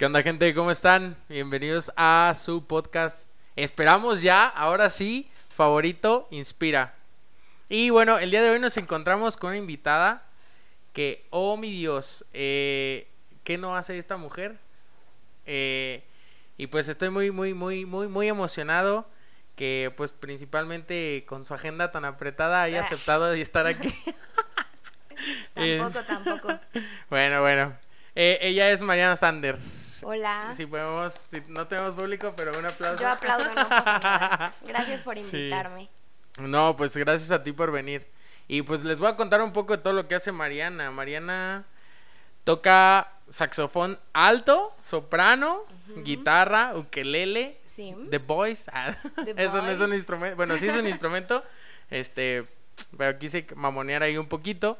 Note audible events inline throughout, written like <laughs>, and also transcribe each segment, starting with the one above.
¿Qué onda gente? ¿Cómo están? Bienvenidos a su podcast. Esperamos ya, ahora sí, favorito, Inspira. Y bueno, el día de hoy nos encontramos con una invitada que, oh mi Dios, eh, ¿qué no hace esta mujer? Eh, y pues estoy muy, muy, muy, muy, muy emocionado que pues principalmente con su agenda tan apretada haya aceptado estar aquí. <laughs> <laughs> tampoco, tampoco. <laughs> Bueno, bueno. Eh, ella es Mariana Sander. Hola. Si podemos, si no tenemos público, pero un aplauso. Yo aplaudo, no pasa nada. Gracias por invitarme. No, pues gracias a ti por venir. Y pues les voy a contar un poco de todo lo que hace Mariana. Mariana toca saxofón alto, soprano, guitarra, ukelele, Sí. The Voice. <laughs> Ah, Eso no es un instrumento. Bueno, sí es un instrumento. <laughs> Este, pero quise mamonear ahí un poquito.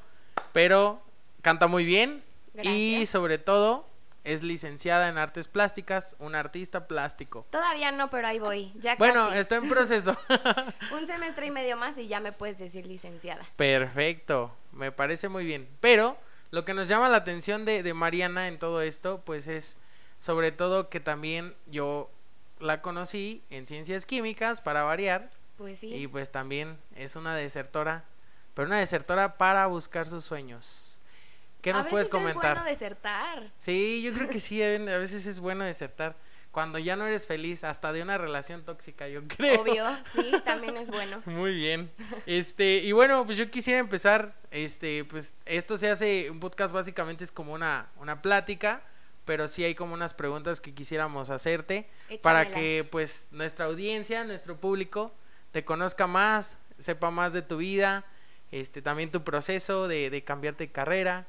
Pero canta muy bien. Y sobre todo es licenciada en artes plásticas, un artista plástico. Todavía no, pero ahí voy. Ya Bueno, casi. está en proceso. <laughs> Un semestre y medio más y ya me puedes decir licenciada. Perfecto, me parece muy bien. Pero lo que nos llama la atención de, de Mariana en todo esto, pues es sobre todo que también yo la conocí en ciencias químicas para variar Pues sí. y pues también es una desertora, pero una desertora para buscar sus sueños. ¿Qué a nos veces puedes es comentar? bueno desertar. Sí, yo creo que sí, a a veces es bueno desertar. Cuando ya no eres feliz, hasta de una relación tóxica, yo creo. Obvio, <laughs> sí, también es bueno. Muy bien. Este, y bueno, pues yo quisiera empezar, este, pues esto se hace, un podcast básicamente es como una, una plática, pero sí hay como unas preguntas que quisiéramos hacerte para que pues nuestra audiencia, nuestro público, te conozca más, sepa más de tu vida, este, también tu proceso de, de cambiarte de carrera,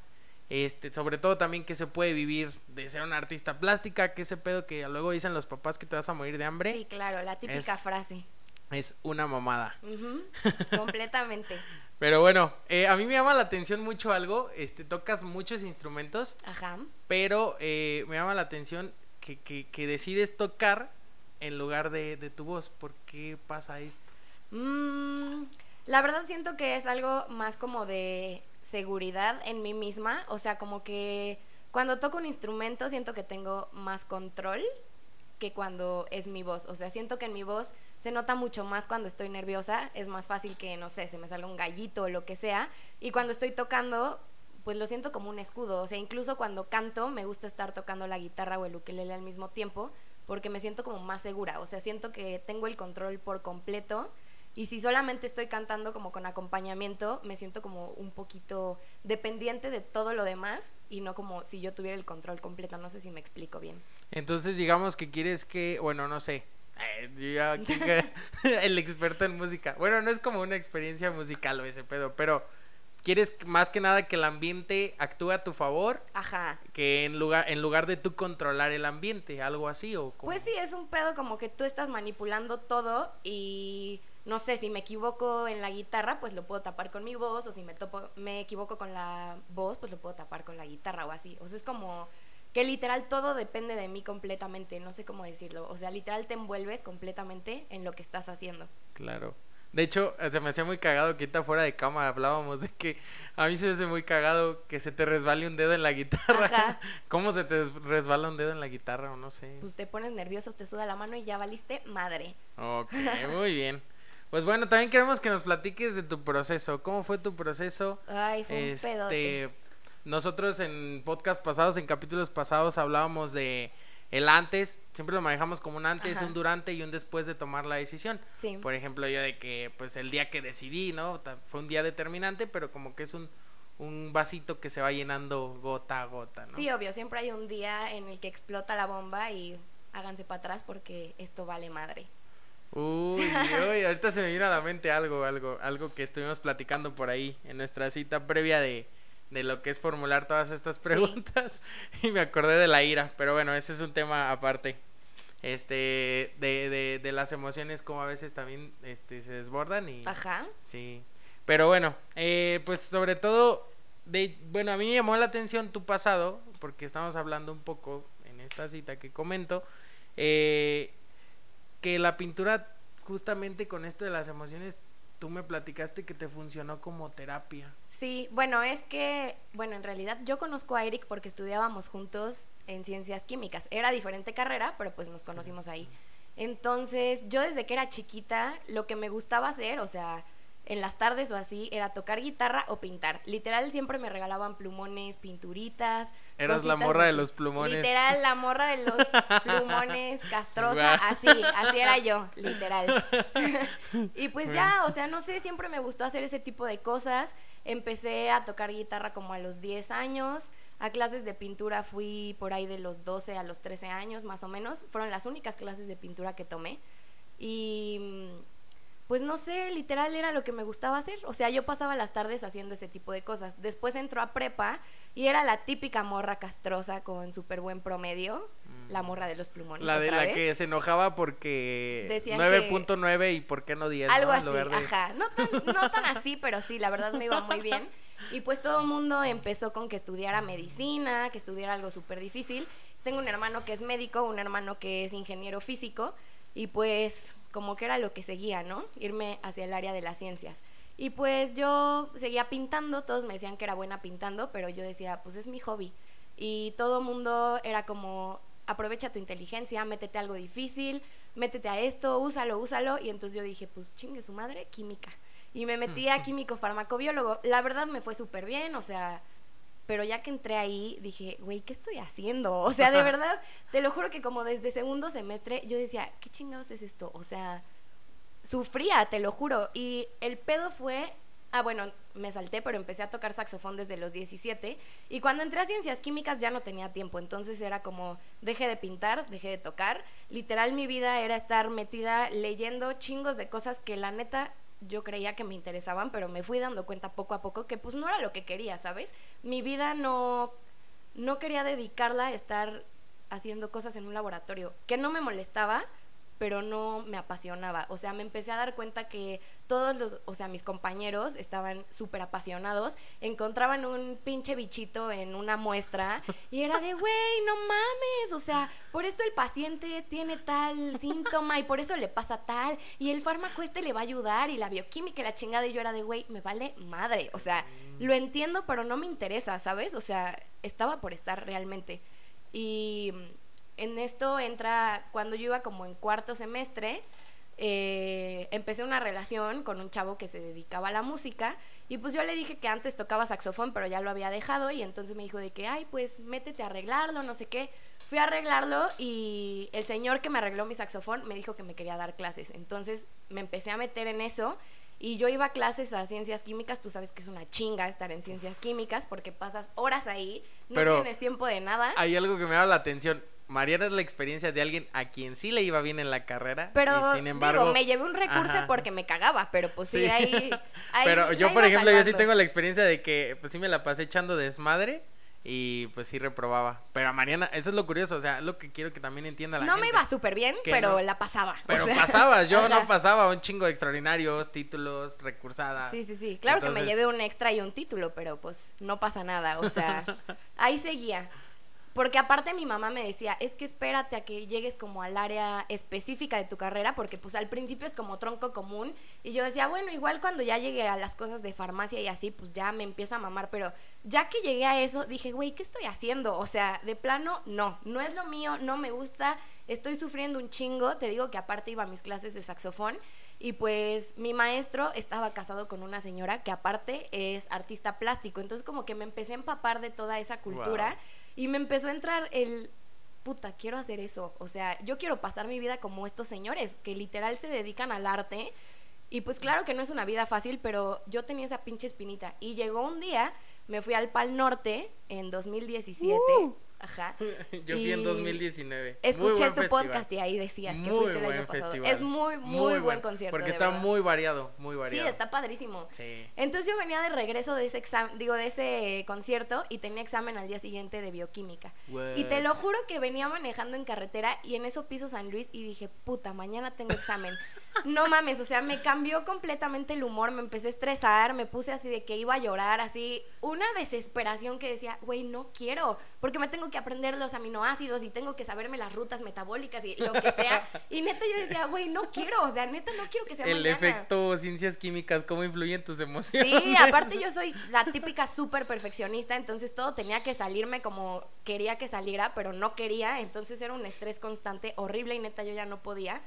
este, sobre todo también que se puede vivir de ser una artista plástica, que ese pedo que luego dicen los papás que te vas a morir de hambre, Sí, claro, la típica Es- frase. es una mamada. <laughs> Completamente. Pero bueno, eh, a mí me llama la atención mucho algo, este, tocas muchos instrumentos, Ajá. pero eh, me llama la atención que, que, que decides tocar en lugar de, de tu voz. ¿Por qué pasa esto? Mm, la verdad siento que es algo más como de seguridad en mí misma, o sea, como que cuando toco un instrumento siento que tengo más control que cuando es mi voz, o sea, siento que en mi voz se nota mucho más cuando estoy nerviosa, es más fácil que, no sé, se me salga un gallito o lo que sea, y cuando estoy tocando, pues lo siento como un escudo, o sea, incluso cuando canto me gusta estar tocando la guitarra o el ukelele al mismo tiempo, porque me siento como más segura, o sea, siento que tengo el control por completo y si solamente estoy cantando como con acompañamiento, me siento como un poquito dependiente de todo lo demás y no como si yo tuviera el control completo, no sé si me explico bien. Entonces, digamos que quieres que, bueno, no sé. eh, yo ya <laughs> aquí <laughs> el experto en música. Bueno, no es como una experiencia musical o ese pedo, pero quieres más que nada que el ambiente actúe a tu favor Ajá. que en lugar en lugar de tú controlar el ambiente, algo así o como- Pues sí, es un pedo como que tú estás manipulando todo y no sé, si me equivoco en la guitarra, pues lo puedo tapar con mi voz, o si me, topo, me equivoco con la voz, pues lo puedo tapar con la guitarra o así. O sea, es como que literal todo depende de mí completamente, no sé cómo decirlo. O sea, literal te envuelves completamente en lo que estás haciendo. Claro. De hecho, se me hacía muy cagado que ahorita fuera de cama hablábamos de que a mí se me hace muy cagado que se te resbale un dedo en la guitarra. Ajá. <laughs> ¿Cómo se te resbala un dedo en la guitarra o no sé? Pues te pones nervioso, te suda la mano y ya valiste madre. Ok, muy bien. Pues bueno, también queremos que nos platiques de tu proceso. ¿Cómo fue tu proceso? Ay, fue un pedote. Este, nosotros en podcast pasados, en capítulos pasados hablábamos de el antes, siempre lo manejamos como un antes, Ajá. un durante y un después de tomar la decisión. Sí. Por ejemplo, yo de que pues el día que decidí, ¿no? Fue un día determinante, pero como que es un un vasito que se va llenando gota a gota, ¿no? Sí, obvio, siempre hay un día en el que explota la bomba y háganse para atrás porque esto vale madre. Uy, uy, ahorita se me vino a la mente algo, algo, algo que estuvimos platicando por ahí en nuestra cita previa de, de lo que es formular todas estas preguntas <laughs> y me acordé de la ira, pero bueno, ese es un tema aparte. Este, de, de, de las emociones como a veces también este, se desbordan y Ajá. sí. Pero bueno, eh, pues sobre todo, de, bueno, a mí me llamó la atención tu pasado, porque estamos hablando un poco en esta cita que comento, eh, que la pintura justamente con esto de las emociones tú me platicaste que te funcionó como terapia. Sí, bueno, es que, bueno, en realidad yo conozco a Eric porque estudiábamos juntos en ciencias químicas. Era diferente carrera, pero pues nos conocimos ahí. Entonces, yo desde que era chiquita, lo que me gustaba hacer, o sea, en las tardes o así, era tocar guitarra o pintar. Literal, siempre me regalaban plumones, pinturitas. Eras la morra de los plumones. Literal, la morra de los <laughs> plumones, castrosa, así, así era yo, literal. <laughs> y pues ya, o sea, no sé, siempre me gustó hacer ese tipo de cosas. Empecé a tocar guitarra como a los 10 años. A clases de pintura fui por ahí de los 12 a los 13 años, más o menos. Fueron las únicas clases de pintura que tomé. Y pues no sé, literal era lo que me gustaba hacer. O sea, yo pasaba las tardes haciendo ese tipo de cosas. Después entró a prepa y era la típica morra castrosa con súper buen promedio. La mm. morra de los plumones. La de la que se enojaba porque 9.9 y por qué no 10. Algo así, ajá. No tan, no tan así, pero sí, la verdad me iba muy bien. Y pues todo el mundo empezó con que estudiara medicina, que estudiara algo súper difícil. Tengo un hermano que es médico, un hermano que es ingeniero físico. Y pues como que era lo que seguía, ¿no? Irme hacia el área de las ciencias. Y pues yo seguía pintando, todos me decían que era buena pintando, pero yo decía, pues es mi hobby. Y todo mundo era como, aprovecha tu inteligencia, métete algo difícil, métete a esto, úsalo, úsalo. Y entonces yo dije, pues chingue su madre, química. Y me metí a químico farmacobiólogo. La verdad me fue súper bien, o sea, pero ya que entré ahí, dije, güey, ¿qué estoy haciendo? O sea, de <laughs> verdad, te lo juro que como desde segundo semestre yo decía, ¿qué chingados es esto? O sea, sufría, te lo juro. Y el pedo fue, ah, bueno, me salté, pero empecé a tocar saxofón desde los 17. Y cuando entré a ciencias químicas ya no tenía tiempo. Entonces era como, dejé de pintar, dejé de tocar. Literal, mi vida era estar metida leyendo chingos de cosas que la neta yo creía que me interesaban, pero me fui dando cuenta poco a poco que pues no era lo que quería, ¿sabes? Mi vida no, no quería dedicarla a estar haciendo cosas en un laboratorio, que no me molestaba, pero no me apasionaba. O sea, me empecé a dar cuenta que todos los, o sea, mis compañeros estaban súper apasionados, encontraban un pinche bichito en una muestra y era de, güey, no mames, o sea, por esto el paciente tiene tal síntoma y por eso le pasa tal y el fármaco este le va a ayudar y la bioquímica y la chingada y yo era de, güey, me vale madre, o sea, lo entiendo, pero no me interesa, ¿sabes? O sea, estaba por estar realmente. Y en esto entra, cuando yo iba como en cuarto semestre, eh, empecé una relación con un chavo que se dedicaba a la música y pues yo le dije que antes tocaba saxofón pero ya lo había dejado y entonces me dijo de que, ay, pues métete a arreglarlo, no sé qué. Fui a arreglarlo y el señor que me arregló mi saxofón me dijo que me quería dar clases. Entonces me empecé a meter en eso y yo iba a clases a ciencias químicas, tú sabes que es una chinga estar en ciencias químicas porque pasas horas ahí, no tienes tiempo de nada. Hay algo que me da la atención Mariana es la experiencia de alguien a quien sí le iba bien en la carrera. Pero, sin embargo, me llevé un recurso porque me cagaba, pero pues sí, <laughs> ahí, Pero yo, por ejemplo, yo sí tengo la experiencia de que, pues sí me la pasé echando desmadre y pues sí reprobaba. Pero a Mariana, eso es lo curioso, o sea, lo que quiero que también entienda la no gente. No me iba súper bien, pero la pasaba. Pero pasabas, yo <laughs> no pasaba un chingo de extraordinarios, títulos, recursadas. Sí, sí, sí. Claro que me llevé un extra y un título, pero pues no pasa nada, o sea, <laughs> ahí seguía. Porque aparte mi mamá me decía, es que espérate a que llegues como al área específica de tu carrera, porque pues al principio es como tronco común. Y yo decía, bueno, igual cuando ya llegué a las cosas de farmacia y así, pues ya me empieza a mamar. Pero ya que llegué a eso, dije, güey, ¿qué estoy haciendo? O sea, de plano, no, no es lo mío, no me gusta, estoy sufriendo un chingo. Te digo que aparte iba a mis clases de saxofón. Y pues mi maestro estaba casado con una señora que aparte es artista plástico. Entonces como que me empecé a empapar de toda esa cultura. Y me empezó a entrar el, puta, quiero hacer eso. O sea, yo quiero pasar mi vida como estos señores que literal se dedican al arte. Y pues claro que no es una vida fácil, pero yo tenía esa pinche espinita. Y llegó un día, me fui al Pal Norte en 2017. Ajá. <laughs> Yo fui en 2019. Escuché tu podcast y ahí decías que fuiste el año pasado. Es muy, muy, buen, concierto. Porque está muy variado, muy variado. Sí, está padrísimo. Sí. Entonces yo venía de regreso de ese examen, digo, de ese concierto y tenía examen al día siguiente de bioquímica. Y te lo juro que venía manejando en carretera y en eso piso San Luis y dije, puta, mañana tengo examen. <laughs> no mames, o sea, me cambió completamente el humor, me empecé a estresar, me puse así de que iba a llorar, así, una desesperación que decía, güey, no quiero, porque me tengo que aprender los aminoácidos y tengo que saberme las rutas metabólicas y lo que sea. Y neta yo decía, güey, no quiero, o sea, neta no quiero que sea El mañana. efecto ciencias químicas, ¿cómo influyen tus emociones? Sí, aparte yo soy la típica súper perfeccionista, entonces todo tenía que salirme como quería que saliera, pero no quería, entonces era un estrés constante horrible y neta yo ya no podía.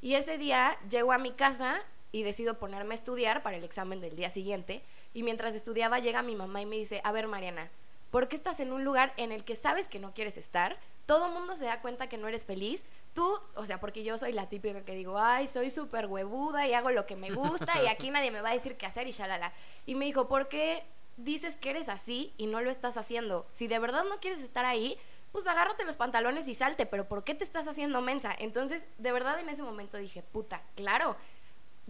Y ese día llego a mi casa y decido ponerme a estudiar para el examen del día siguiente. Y mientras estudiaba llega mi mamá y me dice, a ver Mariana, ¿por qué estás en un lugar en el que sabes que no quieres estar? Todo mundo se da cuenta que no eres feliz. Tú, o sea, porque yo soy la típica que digo, ay, soy súper huevuda y hago lo que me gusta y aquí nadie me va a decir qué hacer y shalala. Y me dijo, ¿por qué dices que eres así y no lo estás haciendo? Si de verdad no quieres estar ahí, pues agárrate los pantalones y salte, pero ¿por qué te estás haciendo mensa? Entonces, de verdad en ese momento dije, puta, claro,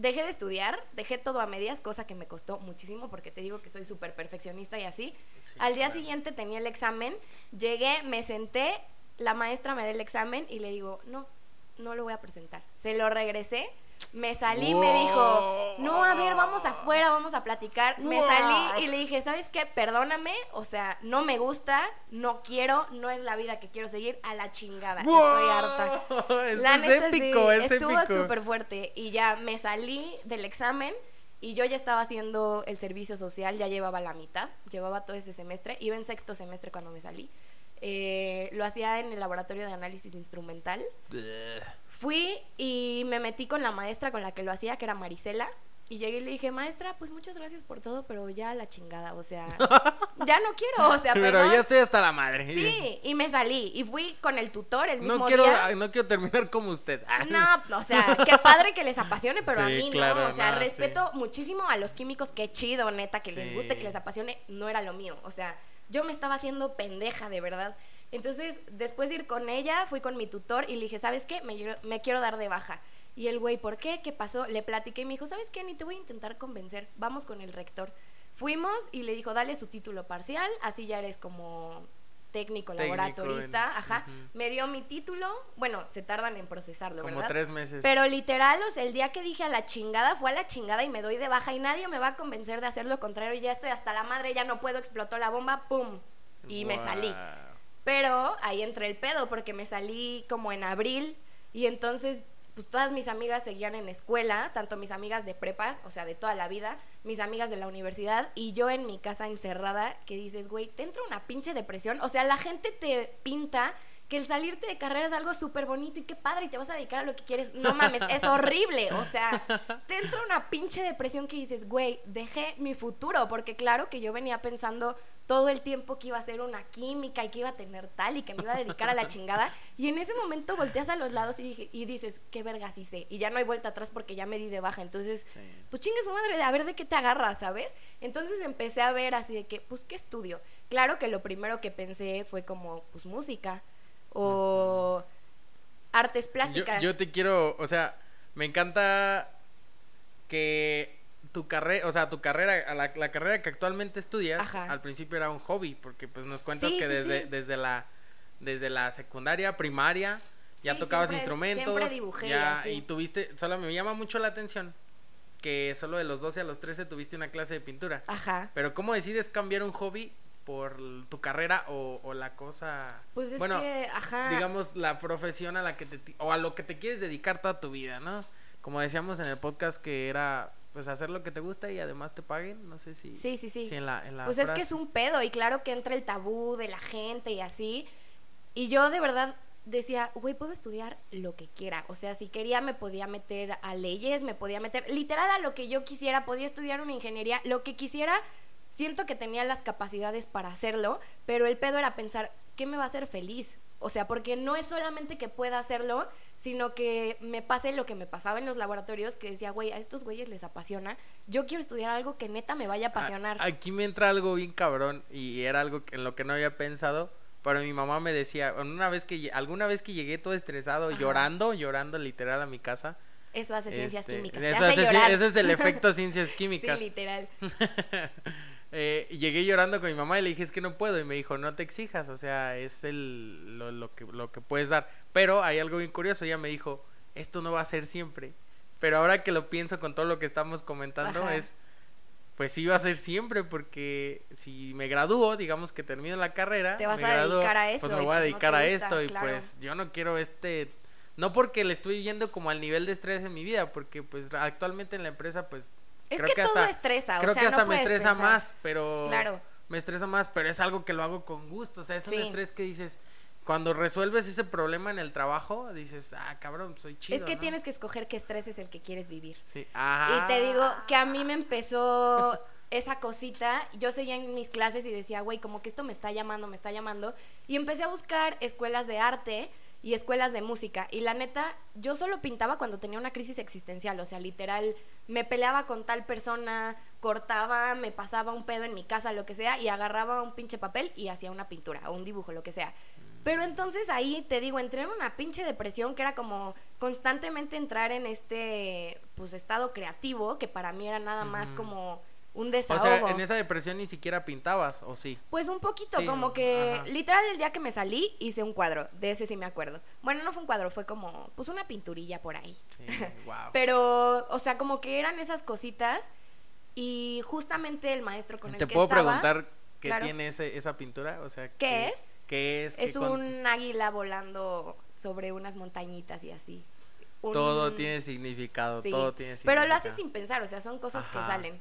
dejé de estudiar, dejé todo a medias, cosa que me costó muchísimo porque te digo que soy súper perfeccionista y así. Sí, Al día claro. siguiente tenía el examen, llegué, me senté, la maestra me da el examen y le digo, no, no lo voy a presentar. Se lo regresé, me salí, me dijo, no, a ver, vamos afuera, vamos a platicar. Me salí y le dije, ¿sabes qué? Perdóname, o sea, no me gusta, no quiero, no es la vida que quiero seguir, a la chingada. Estoy harta. <laughs> Esto La es neta, épico, sí, es estuvo súper fuerte y ya me salí del examen y yo ya estaba haciendo el servicio social, ya llevaba la mitad, llevaba todo ese semestre, iba en sexto semestre cuando me salí. Eh, lo hacía en el laboratorio de análisis instrumental. Fui y me metí con la maestra con la que lo hacía, que era Marisela. Y llegué y le dije, maestra, pues muchas gracias por todo, pero ya la chingada, o sea, <laughs> ya no quiero, o sea, Pero perdón. ya estoy hasta la madre. Sí, y me salí y fui con el tutor el mismo No quiero, día. no quiero terminar como usted. No, o sea, qué padre que les apasione, pero a mí claro, no. O sea, no, respeto muchísimo a los químicos, qué chido, neta, que les guste, que les apasione, no era lo mío. O sea, yo me estaba haciendo pendeja, de verdad. Entonces, después de ir con ella, fui con mi tutor y le dije, ¿sabes qué? Me, quiero- me quiero dar de baja. Y el güey, ¿por qué? ¿Qué pasó? Le platiqué y me dijo, ¿sabes qué? Ni te voy a intentar convencer. Vamos con el rector. Fuimos y le dijo, dale su título parcial, así ya eres como técnico, Técnico laboratorista, en- ajá. Me dio mi título, bueno, se tardan en procesarlo, Como ¿verdad? tres meses. Pero literal, o sea, el día que dije a la chingada, fue a la chingada y me doy de baja y nadie me va a convencer de hacer lo contrario. Ya estoy hasta la madre, ya no puedo, explotó la bomba, ¡pum! Y me salí. Pero ahí entré el pedo porque me salí como en abril y entonces pues todas mis amigas seguían en escuela, tanto mis amigas de prepa, o sea, de toda la vida, mis amigas de la universidad y yo en mi casa encerrada que dices, güey, te entra una pinche depresión, o sea, la gente te pinta que el salirte de carrera es algo súper bonito y qué padre y te vas a dedicar a lo que quieres. No mames, es horrible. O sea, te entra una pinche depresión que dices, güey, dejé mi futuro. Porque claro que yo venía pensando todo el tiempo que iba a ser una química y que iba a tener tal y que me iba a dedicar a la <laughs> chingada. Y en ese momento volteas a los lados y, dices, qué vergas hice. Y ya no hay vuelta atrás porque ya me di de baja. Entonces, Sí. pues chingue su madre de a ver de qué te agarras, ¿sabes? Entonces empecé a ver así de que, pues, ¿qué estudio? Claro que lo primero que pensé fue como, pues, música o artes Yo, plásticas. yo te quiero, o sea, me encanta que tu carrera, o sea, tu carrera, la, la carrera que actualmente estudias, Ajá. al principio era un hobby, porque pues nos cuentas Sí, que sí, desde, sí. desde la desde la secundaria, primaria, ya tocabas siempre- instrumentos, siempre dibujé ya, y tuviste, solo me llama mucho la atención que solo de los 12 a los 13 tuviste una clase de pintura. Ajá. Pero ¿cómo decides cambiar un hobby por tu carrera o, o la cosa? Pues es bueno, que, ajá. digamos, la profesión a la que te, o a lo que te quieres dedicar toda tu vida, ¿no? Como decíamos en el podcast que era, pues, hacer lo que te gusta y además te paguen, no sé si... Sí, sí, sí. si en la, en la Pues es que es un pedo y claro que entra el tabú de la gente y así. Y yo de verdad decía, güey, puedo estudiar lo que quiera. O sea, si quería me podía meter a leyes, me podía meter literal a lo que yo quisiera, podía estudiar una ingeniería, lo que quisiera. Siento que tenía las capacidades para hacerlo, pero el pedo era pensar, ¿qué me va a hacer feliz? O sea, porque no es solamente que pueda hacerlo, sino que me pase lo que me pasaba en los laboratorios, que decía, güey, a estos güeyes les apasiona. Yo quiero estudiar algo que neta me vaya a apasionar. Aquí me entra algo bien cabrón y era algo en lo que no había pensado. Pero mi mamá me decía, una vez que alguna vez que llegué todo estresado, Ajá. llorando, llorando literal a mi casa. Eso hace ciencias este, químicas. Eso, hace ese es el efecto <laughs> ciencias sí, químicas. literal. <laughs> Eh, llegué llorando con mi mamá y le dije, es que no puedo. Y me dijo, no te exijas, o sea, es el, lo, lo que, lo que puedes dar. Pero hay algo bien curioso, ella me dijo, esto no va a ser siempre. Pero ahora que lo pienso con todo lo que estamos comentando, Ajá. es, pues sí va a ser siempre porque si me gradúo, digamos que termino la carrera, Te vas me a dedicar a eso pues me voy a pues no dedicar a gusta, esto y claro. pues yo no quiero este no porque le estoy yendo como al nivel de estrés en mi vida, porque pues actualmente en la empresa pues Es creo que, todo hasta- estresa, o creo sea, que no hasta me estresa pensar. más, pero Claro. me estresa más, pero es algo que lo hago con gusto, o sea, es un estrés que dices cuando resuelves ese problema en el trabajo, dices, ah, cabrón, soy chido. es que ¿no?". tienes que escoger qué estrés es el que quieres vivir. Sí. Ajá. Y te digo que a mí me empezó <laughs> esa cosita. Yo seguía en mis clases y decía, güey, como que esto me está llamando, me está llamando. Y empecé a buscar escuelas de arte y escuelas de música. Y la neta, yo solo pintaba cuando tenía una crisis existencial. O sea, literal, me peleaba con tal persona, cortaba, me pasaba un pedo en mi casa, lo que sea, y agarraba un pinche papel y hacía una pintura o un dibujo, lo que sea. Pero entonces ahí te digo, entré en una pinche depresión que era como constantemente entrar en este pues estado creativo que para mí era nada más como un O desahogo. sea, en esa depresión ni siquiera pintabas, ¿o sí? Pues un poquito, Sí, como que ajá. literal el día que me salí hice un cuadro, de ese sí me acuerdo. Bueno, no fue un cuadro, fue como pues una pinturilla por ahí. Sí, <laughs> wow. Pero, o sea, como que eran esas cositas y justamente el maestro con el ¿Te que puedo estaba, preguntar qué claro. tiene ese, esa pintura? O sea, ¿Qué es? ¿Qué es? Es ¿Qué con- un águila volando sobre unas montañitas y así. Un- Todo tiene significado, Sí, todo tiene Pero significado. lo haces sin pensar, o sea, son cosas que salen.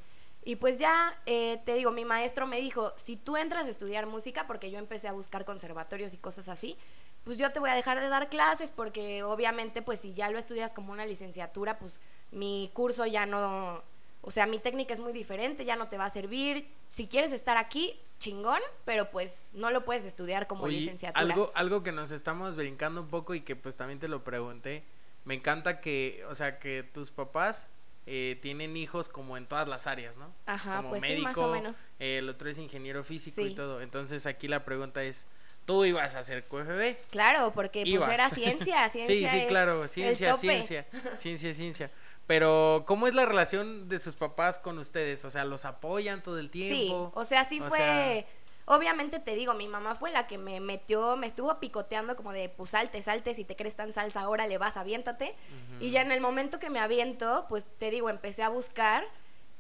Y pues ya, eh, te digo, mi maestro me dijo, si tú entras a estudiar música, porque yo empecé a buscar conservatorios y cosas así, pues yo te voy a dejar de dar clases porque obviamente pues si ya lo estudias como una licenciatura, pues mi curso ya no, o sea, mi técnica es muy diferente, ya no te va a servir. Si quieres estar aquí, chingón, pero pues no lo puedes estudiar como Oye, licenciatura. algo, algo que nos estamos brincando un poco y que pues también te lo pregunté. Me encanta que, o sea, que tus papás eh, tienen hijos como en todas las áreas, ¿no? Ajá, como pues sí, médico, más o menos. eh, el otro es ingeniero físico y Sí. todo. Entonces aquí la pregunta es, ¿tú ibas a hacer QFB? Claro, porque pues era ciencia, <laughs> Sí, ciencia sí, es claro, ciencia, ciencia, ciencia, ciencia. Pero, ¿cómo es la relación de sus papás con ustedes? O sea, ¿los apoyan todo el Sí, tiempo? o sea, sí O fue. sea- Obviamente te digo, mi mamá fue la que me metió, me estuvo picoteando como de, pues salte, salte, si te crees tan salsa, ahora le vas, aviéntate. Y ya en el momento que me aviento, pues te digo, empecé a buscar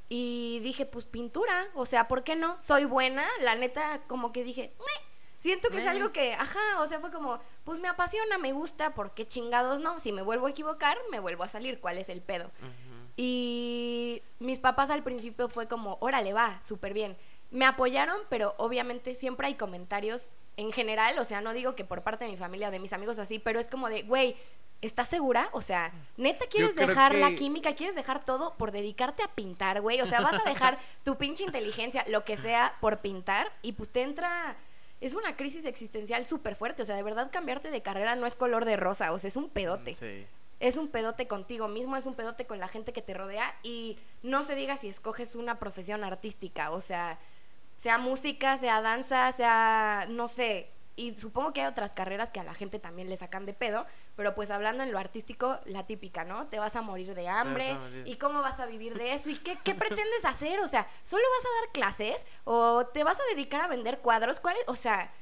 y dije, pues pintura, o sea, ¿por qué no? Soy buena, la neta, como que dije, "Meh". siento que es algo que, ajá, o sea, fue como, pues me apasiona, me gusta, ¿por qué chingados no? Si me vuelvo a equivocar, me vuelvo a salir, ¿cuál es el pedo? Y mis papás al principio fue como, órale, va, súper bien. Me apoyaron, pero obviamente siempre hay comentarios en general, o sea, no digo que por parte de mi familia o de mis amigos o así, pero es como de, güey, ¿estás segura? O sea, neta quieres dejar la química, quieres dejar todo por dedicarte a pintar, güey. O sea, vas a dejar <laughs> tu pinche inteligencia, lo que sea, por pintar y pues te entra... Es una crisis existencial súper fuerte, o sea, de verdad cambiarte de carrera no es color de rosa, o sea, es un pedote Sí. es un pedote contigo mismo, es un pedote con la gente que te rodea y no se diga si escoges una profesión artística, o sea, sea música, sea danza, sea, no sé, y supongo que hay otras carreras que a la gente también le sacan de pedo, pero pues hablando en lo artístico, la típica, ¿no? Te vas a morir de hambre morir. y cómo vas a vivir de eso y qué, qué pretendes hacer, o sea, ¿solo vas a dar clases o te vas a dedicar a vender cuadros? ¿Cuál es? O sea,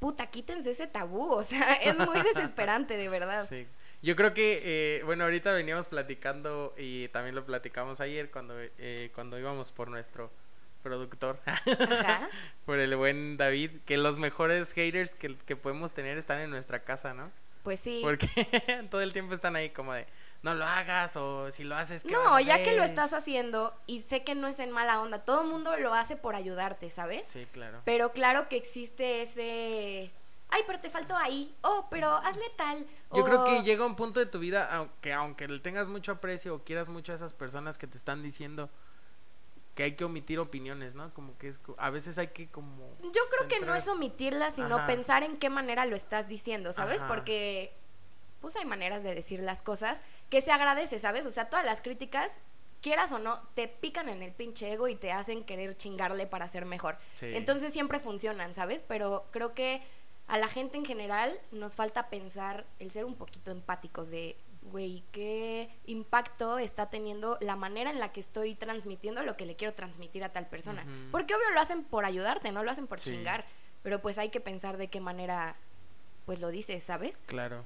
puta, quítense ese tabú, o sea, <laughs> es muy desesperante, de verdad. Sí. Yo creo que, eh, bueno, ahorita veníamos platicando y también lo platicamos ayer cuando, eh, cuando íbamos por nuestro productor, Ajá. <laughs> por el buen David, que los mejores haters que, que podemos tener están en nuestra casa, ¿no? Pues sí. Porque <laughs> todo el tiempo están ahí como de, no lo hagas o si lo haces, ¿qué vas No, a ya que lo hacer?". estás haciendo y sé que no es en mala onda, todo el mundo lo hace por ayudarte, ¿sabes? Sí, claro. Pero claro que existe ese... Ay, pero te faltó ahí. Oh, pero hazle tal. Yo creo que llega un punto de tu vida, aunque aunque le tengas mucho aprecio o quieras mucho a esas personas que te están diciendo que hay que omitir opiniones, ¿no? Como que es, a veces hay que como... Yo creo que no es omitirla, sino Ajá. pensar en qué manera lo estás diciendo, ¿sabes? Ajá. Porque pues hay maneras de decir las cosas que se agradece, ¿sabes? O sea, todas las críticas, quieras o no, te pican en el pinche ego y te hacen querer chingarle para ser mejor. Sí. Entonces siempre funcionan, ¿sabes? Pero creo que a la gente en general nos falta pensar el ser un poquito empáticos de, güey, ¿qué impacto está teniendo la manera en la que estoy transmitiendo lo que le quiero transmitir a tal persona? Porque obvio lo hacen por ayudarte, no lo hacen por Sí. chingar, pero pues hay que pensar de qué manera pues lo dices, ¿sabes? Claro.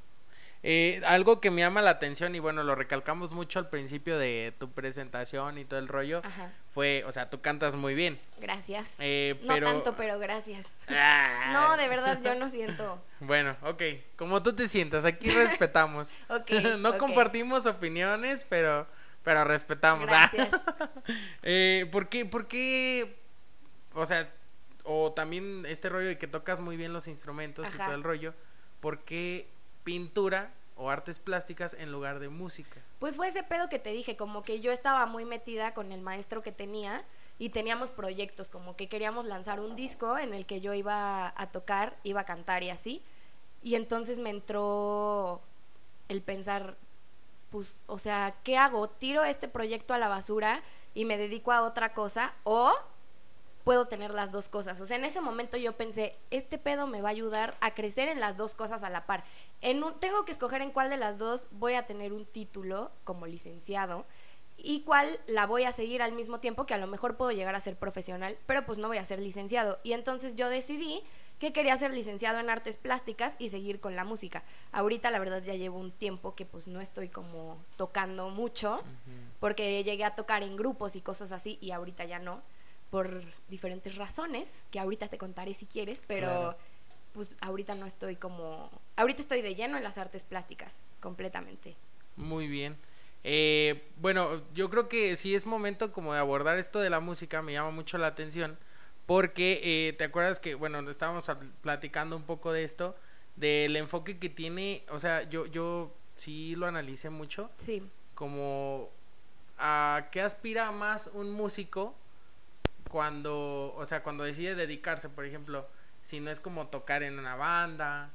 Eh, algo que me llama la atención y bueno, lo recalcamos mucho al principio de tu presentación y todo el rollo, Ajá. fue, o sea, tú cantas muy bien. Gracias. Eh, No tanto, pero gracias. Ah. No, de verdad, yo no siento. <laughs> Bueno, ok, como tú te sientas, aquí <laughs> respetamos. <laughs> No compartimos opiniones, pero, pero respetamos. Gracias. eh, ¿por, qué, ¿Por qué? O sea, o también este rollo de que tocas muy bien los instrumentos y todo el rollo, ¿por qué pintura o artes plásticas en lugar de música? Pues fue ese pedo que te dije, como que yo estaba muy metida con el maestro que tenía y teníamos proyectos, como que queríamos lanzar un disco en el que yo iba a tocar, iba a cantar y así. Y entonces me entró el pensar, pues, o sea, ¿qué hago? ¿Tiro este proyecto a la basura y me dedico a otra cosa? ¿O puedo tener las dos cosas. O sea, en ese momento yo pensé, este pedo me va a ayudar a crecer en las dos cosas a la par. En un- tengo que escoger en cuál de las dos voy a tener un título como licenciado y cuál la voy a seguir al mismo tiempo que a lo mejor puedo llegar a ser profesional, pero pues no voy a ser licenciado. Y entonces yo decidí que quería ser licenciado en artes plásticas y seguir con la música. Ahorita la verdad ya llevo un tiempo que pues no estoy como tocando mucho, porque llegué a tocar en grupos y cosas así y ahorita ya no por diferentes razones que ahorita te contaré si quieres, pero Claro. Pues ahorita no estoy como ahorita estoy de lleno en las artes plásticas completamente. Muy bien. Eh, bueno, yo creo que sí es momento como de abordar esto de la música, me llama mucho la atención, porque eh, te acuerdas que, bueno, estábamos platicando un poco de esto, del enfoque que tiene, o sea, yo, yo sí lo analicé mucho, Sí. como a qué aspira más un músico cuando, o sea, cuando decide dedicarse, por ejemplo, si no es como tocar en una banda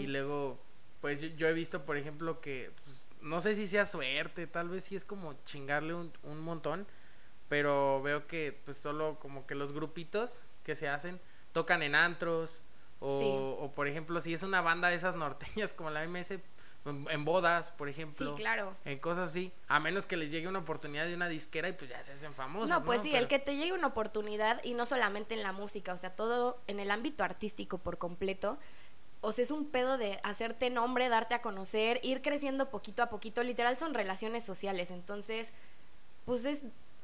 y luego, pues yo, yo he visto, por ejemplo, que pues, no sé si sea suerte, tal vez sí es como chingarle un, un montón, pero veo que pues solo como que los grupitos que se hacen tocan en antros o, Sí. o por ejemplo, si es una banda de esas norteñas como la MS, en, bodas, por ejemplo Sí, claro. en cosas así, a menos que les llegue una oportunidad de una disquera y pues ya se hacen famosos. No, pues sí, el que te llegue una oportunidad y no solamente en la música, o sea, todo en el ámbito artístico por completo. O sea, es un pedo de hacerte nombre, darte a conocer, ir creciendo poquito a poquito. Literal son relaciones sociales. Entonces, pues es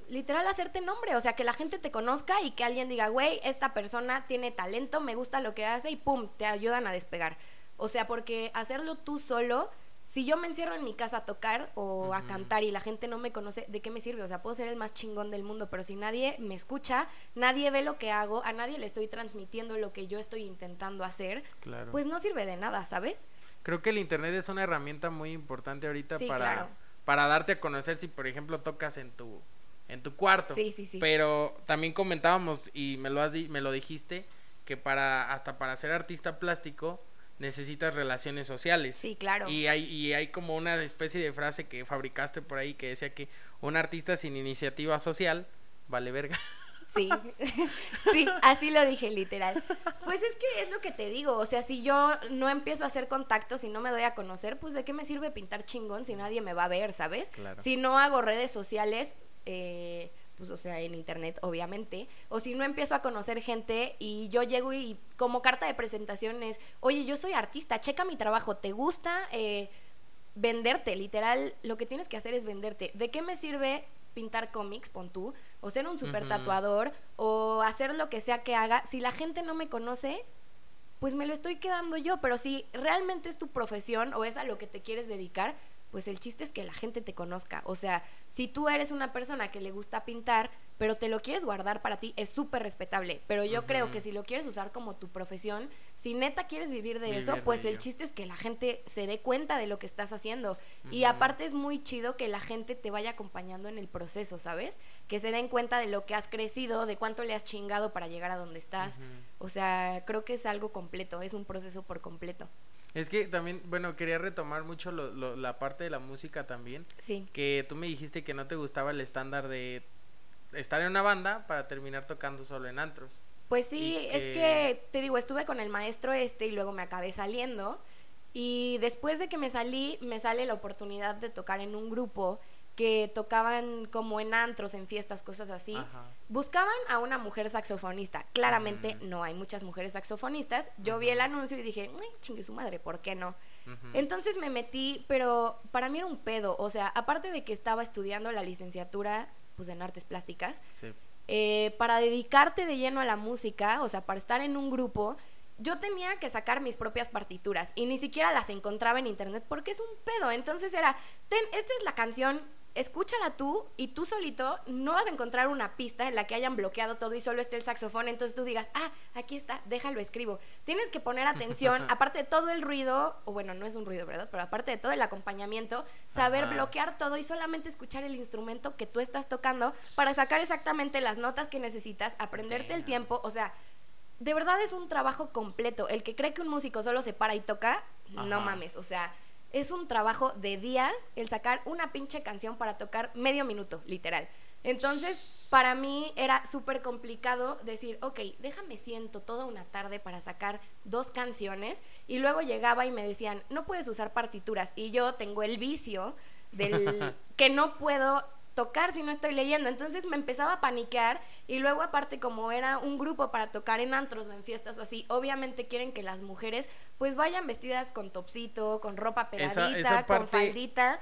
literal hacerte nombre. O sea, que la gente te conozca y que alguien diga, güey, esta persona tiene talento, me gusta lo que hace y pum, te ayudan a despegar. O sea, porque hacerlo tú solo, si yo me encierro en mi casa a tocar o a cantar y la gente no me conoce, ¿de qué me sirve? O sea, puedo ser el más chingón del mundo, pero si nadie me escucha, nadie ve lo que hago, a nadie le estoy transmitiendo lo que yo estoy intentando hacer, Claro. pues no sirve de nada, ¿sabes? Creo que el internet es una herramienta muy importante ahorita Sí, para, claro. para darte a conocer si por ejemplo tocas en tu en tu cuarto. Sí, sí, sí. Pero también comentábamos y me lo has me lo dijiste que para hasta para ser artista plástico necesitas relaciones sociales. Sí, claro. Y hay, y hay como una especie de frase que fabricaste por ahí que decía que un artista sin iniciativa social vale verga. <laughs> Sí, <laughs> sí, así lo dije literal. Pues es que es lo que te digo, o sea, si yo no empiezo a hacer contactos y no me doy a conocer, pues de qué me sirve pintar chingón si nadie me va a ver, ¿sabes? Claro. Si no hago redes sociales, eh, pues o sea, en internet, obviamente, o si no empiezo a conocer gente y yo llego y como carta de presentación es, oye, yo soy artista, checa mi trabajo, ¿te gusta? Eh, venderte, literal, lo que tienes que hacer es venderte. ¿De qué me sirve pintar cómics, pon tú, o ser un super tatuador, o hacer lo que sea que haga? Si la gente no me conoce, pues me lo estoy quedando yo, pero si realmente es tu profesión o es a lo que te quieres dedicar, pues el chiste es que la gente te conozca. O sea, si tú eres una persona que le gusta pintar, pero te lo quieres guardar para ti, es súper respetable. Pero yo creo que si lo quieres usar como tu profesión, si neta quieres vivir de Vivir eso, de pues el chiste es que la gente se dé cuenta de lo que estás haciendo. Y aparte es muy chido que la gente te vaya acompañando en el proceso, ¿sabes? Que se den cuenta de lo que has crecido, de cuánto le has chingado para llegar a donde estás. O sea, creo que es algo completo, es un proceso por completo. Es que también, bueno, quería retomar mucho lo- lo- la parte de la música también. Sí. Que tú me dijiste que no te gustaba el estándar de estar en una banda para terminar tocando solo en antros. Pues sí, Y es que- que te digo, estuve con el maestro este y luego me acabé saliendo. Y después de que me salí, me sale la oportunidad de tocar en un grupo que tocaban como en antros, en fiestas, cosas así. Ajá. Buscaban a una mujer saxofonista. Claramente Ujú. no hay muchas mujeres saxofonistas. Yo vi el anuncio y dije, "Ay, chingue su madre, ¿por qué no? Entonces me metí, pero para mí era un pedo. O sea, aparte de que estaba estudiando la licenciatura pues, en artes plásticas, eh, para dedicarte de lleno a la música, o sea, para estar en un grupo, yo tenía que sacar mis propias partituras y ni siquiera las encontraba en internet porque es un pedo. Entonces era, ten, esta es la canción, escúchala tú y tú solito no vas a encontrar una pista en la que hayan bloqueado todo y solo esté el saxofón, entonces tú digas, ah, aquí está, déjalo escribo. Tienes que poner atención, <laughs> aparte de todo el ruido, o bueno, no es un ruido, ¿verdad? Pero aparte de todo el acompañamiento, saber bloquear todo y solamente escuchar el instrumento que tú estás tocando para sacar exactamente las notas que necesitas, aprenderte el tiempo, o sea, de verdad es un trabajo completo. El que cree que un músico solo se para y toca, no mames, o sea, es un trabajo de días el sacar una pinche canción para tocar medio minuto, literal. Entonces, para mí era súper complicado decir, ok, déjame siento toda una tarde para sacar dos canciones y luego llegaba y me decían, no puedes usar partituras y yo tengo el vicio del <laughs> que no puedo tocar si no estoy leyendo. Entonces me empezaba a paniquear y luego aparte como era un grupo para tocar en antros o en fiestas o así, obviamente quieren que las mujeres pues vayan vestidas con topsito, con ropa pegadita, con faldita.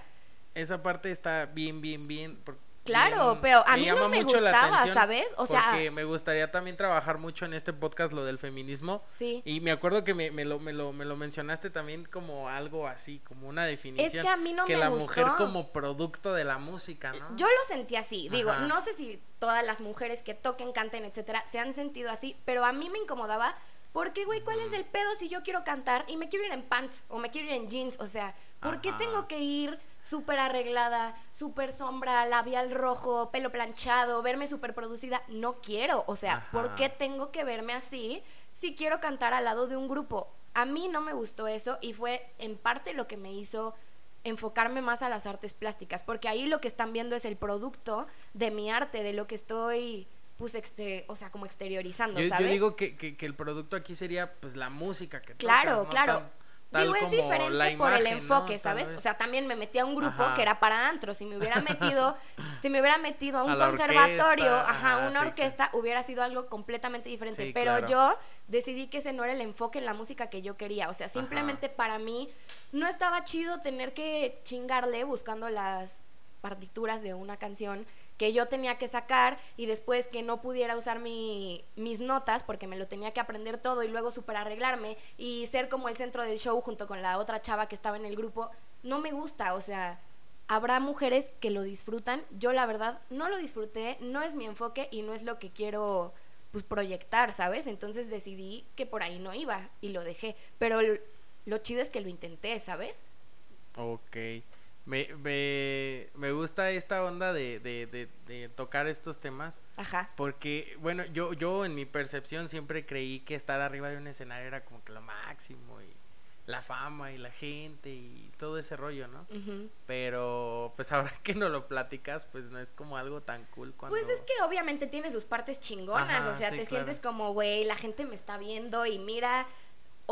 Esa parte está bien, bien, bien, Claro, pero a mí no me gustaba, ¿sabes? O sea, porque me gustaría también trabajar mucho en este podcast lo del feminismo. Sí. Y me acuerdo que me, me, lo, me, lo, me lo mencionaste también como algo así, como una definición. Es que a mí no que la mujer como producto de la música, ¿no? Yo lo sentí así. Digo, no sé si todas las mujeres que toquen, canten, etcétera, se han sentido así, pero a mí me incomodaba porque, güey, ¿cuál es el pedo si yo quiero cantar y me quiero ir en pants o me quiero ir en jeans? O sea, ¿por qué tengo que ir súper arreglada, súper sombra, labial rojo, pelo planchado, verme súper producida. No quiero, o sea, ¿por qué tengo que verme así si quiero cantar al lado de un grupo? A mí no me gustó eso y fue en parte lo que me hizo enfocarme más a las artes plásticas, porque ahí lo que están viendo es el producto de mi arte, de lo que estoy pues o sea, como exteriorizando, yo, ¿sabes? Yo digo que, que, el producto aquí sería pues la música que Claro, claro. Digo, es diferente por el enfoque, ¿sabes? O sea, también me metí a un grupo que era para antro. Si me hubiera metido, <laughs> si me hubiera metido a un conservatorio, ajá, una orquesta, hubiera sido algo completamente diferente. Pero yo decidí que ese no era el enfoque en la música que yo quería. O sea, simplemente para mí no estaba chido tener que chingarle buscando las partituras de una canción que yo tenía que sacar y después que no pudiera usar mi, mis notas porque me lo tenía que aprender todo y luego super arreglarme y ser como el centro del show junto con la otra chava que estaba en el grupo, no me gusta, o sea, habrá mujeres que lo disfrutan, yo la verdad no lo disfruté, no es mi enfoque y no es lo que quiero pues proyectar, ¿sabes? Entonces decidí que por ahí no iba y lo dejé, pero lo chido es que lo intenté, ¿sabes? Ok. Me, me, me gusta esta onda de, de, de, tocar estos temas. Ajá. Porque, bueno, yo, yo en mi percepción siempre creí que estar arriba de un escenario era como que lo máximo y la fama y la gente y todo ese rollo, ¿no? Pero, pues ahora <laughs> que no lo platicas, pues no es como algo tan cool cuando... Pues es que obviamente tiene sus partes chingonas, o sea, te sientes como, güey, la gente me está viendo y mira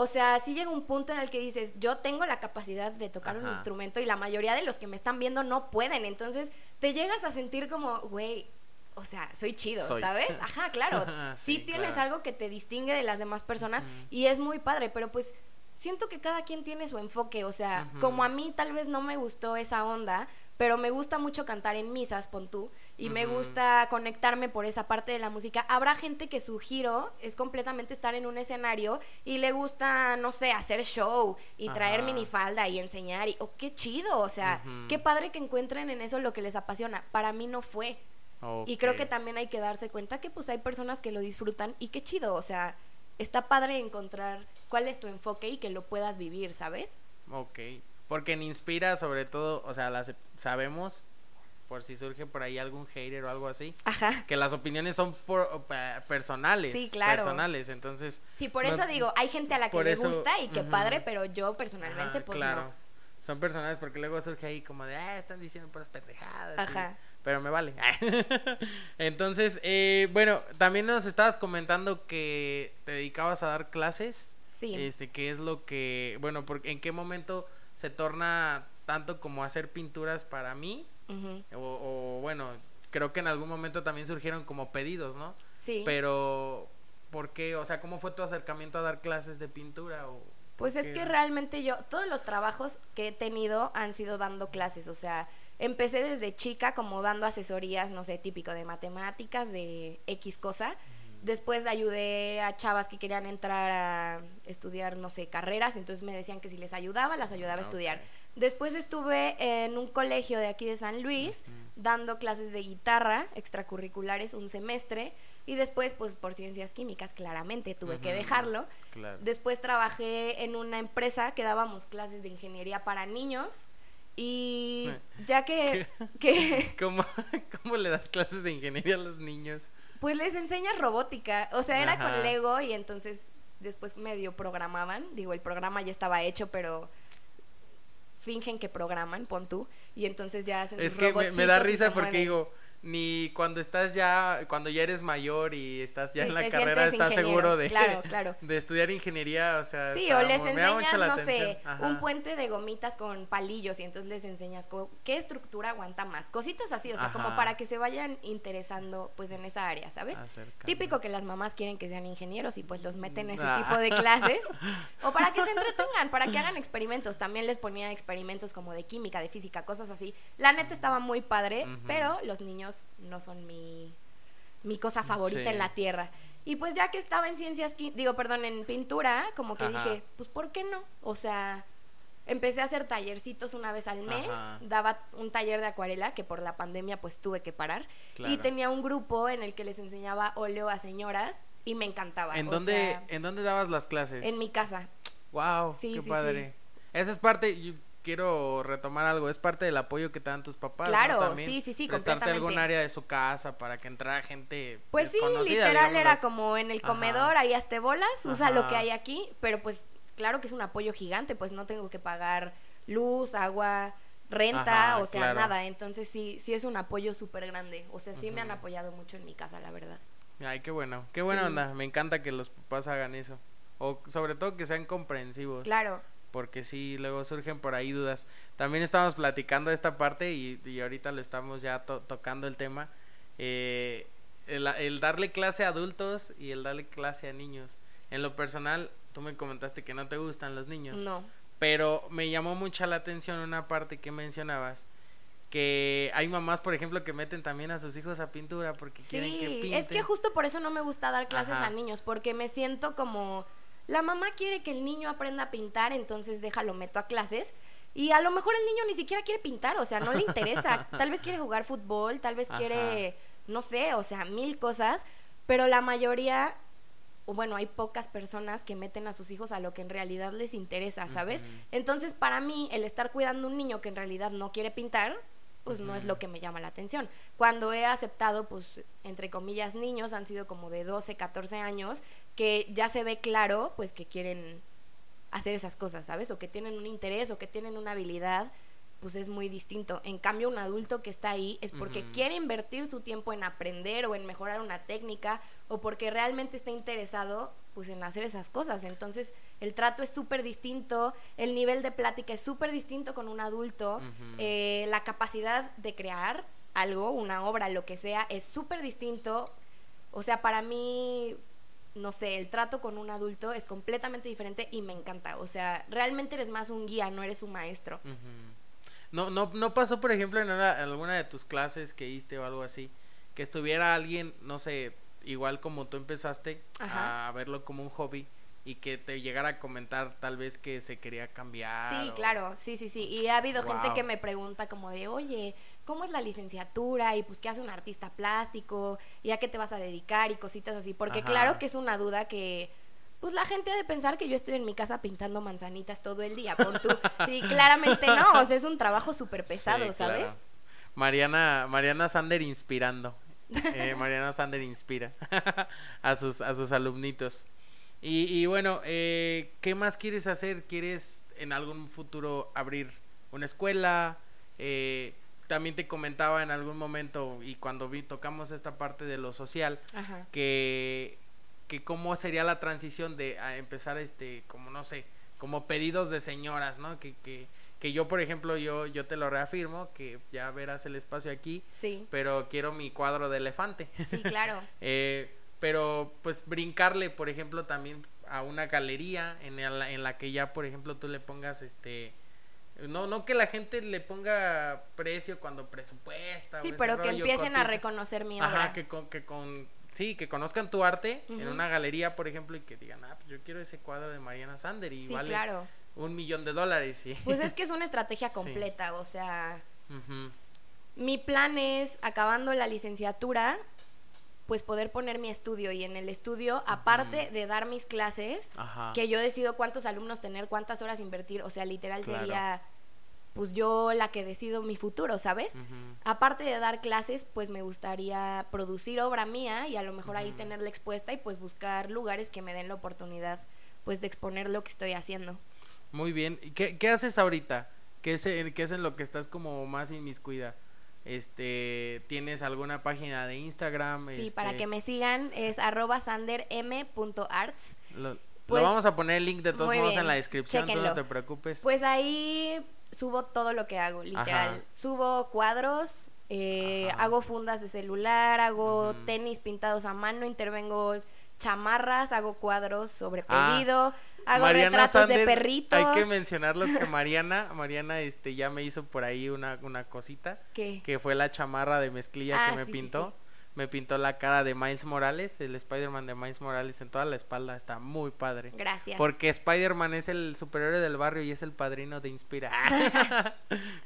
o sea, sí llega un punto en el que dices, yo tengo la capacidad de tocar un instrumento y la mayoría de los que me están viendo no pueden. Entonces te llegas a sentir como, güey, o sea, soy chido, ¿sabes? <laughs> Ajá, claro. sí, tienes algo que te distingue de las demás personas y es muy padre, pero pues siento que cada quien tiene su enfoque. O sea, como a mí tal vez no me gustó esa onda, pero me gusta mucho cantar en misas, pon tú, y me gusta conectarme por esa parte de la música. Habrá gente que su giro es completamente estar en un escenario y le gusta, no sé, hacer show y traer minifalda y enseñar, y, oh, qué chido, o sea, qué padre que encuentren en eso lo que les apasiona. Para mí no fue. Y creo que también hay que darse cuenta que pues hay personas que lo disfrutan y qué chido, o sea, está padre encontrar cuál es tu enfoque y que lo puedas vivir, ¿sabes? Ok. Porque en Inspira, sobre todo, o sea, las, sabemos, por si surge por ahí algún hater o algo así, Ajá. que las opiniones son por, personales. Sí, claro. Personales, entonces. Sí, por eso digo, hay gente a la que le gusta y qué padre, pero yo personalmente, pues claro. Son personales porque luego surge ahí como de, ah, están diciendo puras pendejadas. Ajá. pero me vale. <laughs> Entonces, eh, bueno, también nos estabas comentando que te dedicabas a dar clases. Sí. Este, ¿qué es lo que, bueno, porque en qué momento se torna tanto como hacer pinturas para mí, o, bueno, creo que en algún momento también surgieron como pedidos, ¿no? Sí. Pero, ¿por qué? O sea, ¿cómo fue tu acercamiento a dar clases de pintura? O Pues es que realmente yo, todos los trabajos que he tenido han sido dando clases, o sea, empecé desde chica como dando asesorías, no sé, típico de matemáticas, de X cosa. Después ayudé a chavas que querían entrar a estudiar, no sé, carreras, entonces me decían que si les ayudaba, las ayudaba a Ah, estudiar. Después estuve en un colegio de aquí de San Luis dando clases de guitarra extracurriculares un semestre y después, pues por ciencias químicas, claramente tuve que dejarlo. Claro. Después trabajé en una empresa que dábamos clases de ingeniería para niños y ya que, <laughs> que <laughs> ¿Cómo, ¿Cómo le das clases de ingeniería a los niños? pues les enseñas robótica, o sea, era Ajá. con Lego y entonces después medio programaban, digo, el programa ya estaba hecho, pero fingen que programan, pon tú, y entonces ya hacen Es sus que me, me da risa porque digo, ni cuando estás ya, cuando ya eres mayor y estás ya Sí, en la carrera, estás ingeniero, seguro de, claro, claro. <laughs> de estudiar ingeniería, o sea, Sí, está o les me enseñas, no atención. sé, Ajá. un puente de gomitas con palillos y entonces les enseñas qué estructura aguanta más. Cositas así, o sea, como para que se vayan interesando pues en esa área, ¿sabes? Acercando. Típico que las mamás quieren que sean ingenieros y pues los meten en ese Ah. tipo de clases. <laughs> o para que se entretengan, para que hagan experimentos. También les ponía experimentos como de química, de física, cosas así. La neta estaba muy padre, pero los niños no son mi, mi cosa favorita Sí. en la tierra. Y pues ya que estaba en ciencias, digo, perdón, en pintura, como que Ajá. dije, pues ¿por qué no? O sea, empecé a hacer tallercitos una vez al mes, Ajá. daba un taller de acuarela que por la pandemia pues tuve que parar y tenía un grupo en el que les enseñaba óleo a señoras y me encantaba. ¿En o dónde, sea, ¿En dónde dabas las clases? en mi casa. Wow, Sí, qué sí, padre. Esa es parte, quiero retomar algo, es parte del apoyo que te dan tus papás. ¿no? Claro, También sí, sí, sí, Prestarte algún área de su casa para que entrara gente Pues sí, literal era como en el Ajá. comedor, ahí hazte bolas, usa lo que hay aquí, pero pues claro que es un apoyo gigante, pues no tengo que pagar luz, agua, renta, Ajá, o sea, claro. nada, entonces sí, sí es un apoyo súper grande, o sea, sí me han apoyado mucho en mi casa, la verdad. Ay, qué bueno, qué buena Sí. onda. Me encanta que los papás hagan eso. O sobre todo que sean comprensivos. Claro, Porque sí, luego surgen por ahí dudas. También estamos platicando esta parte y, y ahorita le estamos ya to- tocando el tema. eh, el, el darle clase a adultos y el darle clase a niños. En lo personal, tú me comentaste que no te gustan los niños. no. Pero me llamó mucha la atención una parte que mencionabas. Que hay mamás, por ejemplo, que meten también a sus hijos a pintura porque quieren que Sí, pinten. es que justo por eso no me gusta dar clases Ajá. a niños, porque me siento como la mamá quiere que el niño aprenda a pintar, entonces déjalo meto a clases. Y a lo mejor el niño ni siquiera quiere pintar, o sea, no le interesa. <laughs> tal vez quiere jugar fútbol, tal vez Ajá. quiere, no sé, o sea, mil cosas, pero la mayoría, o bueno, hay pocas personas que meten a sus hijos a lo que en realidad les interesa, ¿sabes? Ujú. Entonces, para mí, el estar cuidando a un niño que en realidad no quiere pintar, pues no es lo que me llama la atención. Cuando he aceptado, pues, entre comillas, niños, han sido como de 12, 14 años, que ya se ve claro, pues, que quieren hacer esas cosas, ¿sabes? O que tienen un interés o que tienen una habilidad, pues es muy distinto. En cambio, un adulto que está ahí es porque quiere invertir su tiempo en aprender o en mejorar una técnica o porque realmente está interesado pues en hacer esas cosas. Entonces, el trato es súper distinto, el nivel de plática es súper distinto con un adulto, eh, la capacidad de crear algo, una obra, lo que sea, es súper distinto. O sea, para mí, no sé, el trato con un adulto es completamente diferente y me encanta. O sea, realmente eres más un guía, no eres un maestro. No, no, no pasó, por ejemplo, en una- alguna de tus clases que diste o algo así, que estuviera alguien, no sé, igual como tú empezaste Ajá. a verlo como un hobby y que te llegara a comentar tal vez que se quería cambiar. Sí, o- claro, sí, sí, sí. Y ha habido gente que me pregunta como de, oye, ¿cómo es la licenciatura? Y pues, ¿qué hace un artista plástico? ¿Y a qué te vas a dedicar? Y cositas así. Porque Ajá. claro que es una duda que, pues, la gente ha de pensar que yo estoy en mi casa pintando manzanitas todo el día, pon tú. Y <laughs> claramente no, o sea, es un trabajo súper pesado, Sí, ¿sabes? claro. Mariana, Mariana Sander inspirando. Eh, <laughs> Mariana Sander inspira <laughs> a sus, a sus alumnitos. Y, y bueno, eh, ¿qué más quieres hacer? ¿Quieres en algún futuro abrir una escuela? Eh, también te comentaba en algún momento y cuando vi, tocamos esta parte de lo social, Ajá. que, que cómo sería la transición de a empezar este, como no sé, como pedidos de señoras, ¿no? Que, que, que yo, por ejemplo, yo, yo te lo reafirmo, que ya verás el espacio aquí, Sí, pero quiero mi cuadro de elefante. sí, claro. <laughs> Eh, pero pues brincarle, por ejemplo, también a una galería en la, en la que ya, por ejemplo, tú le pongas este... No, no que la gente le ponga precio cuando presupuesta. Sí, pero que empiecen a reconocer mi obra. Ajá, que con, que con, sí, que conozcan tu arte en una galería, por ejemplo, y que digan, ah, pues yo quiero ese cuadro de Mariana Sander y Sí, vale claro. un millón de dólares. Sí. Pues es que es una estrategia <laughs> completa, o sea, mi plan es, acabando la licenciatura, pues poder poner mi estudio y en el estudio, aparte de dar mis clases, Ajá. que yo decido cuántos alumnos tener, cuántas horas invertir, o sea, literal Claro. sería pues yo la que decido mi futuro, ¿sabes? Aparte de dar clases, pues me gustaría producir obra mía y a lo mejor ahí tenerla expuesta y pues buscar lugares que me den la oportunidad pues de exponer lo que estoy haciendo. Muy bien. ¿Y ¿Qué, qué haces ahorita? ¿Qué es, en, ¿Qué es en lo que estás como más inmiscuida? Este, ¿tienes alguna página de Instagram? Sí, para Este, que me sigan es arroba sanderm.arts. Lo, lo Pues, vamos a poner el link de todos modos bien, en la descripción, tú no te preocupes. Pues ahí subo todo lo que hago, literal. Ajá. Subo cuadros, eh, hago fundas de celular, hago tenis pintados a mano, intervengo chamarras, hago cuadros sobre Ah, pedido, hago Mariana retratos de perritos. Hay que mencionarlo que <laughs> Mariana, Mariana este ya me hizo por ahí una, una cosita, ¿Qué? que fue la chamarra de mezclilla Ah, que me sí, sí, pintó. sí. Me pintó la cara de Miles Morales, el Spider-Man de Miles Morales en toda la espalda, está muy padre. Gracias. Porque Spider-Man es el superhéroe del barrio y es el padrino de Inspira. <laughs>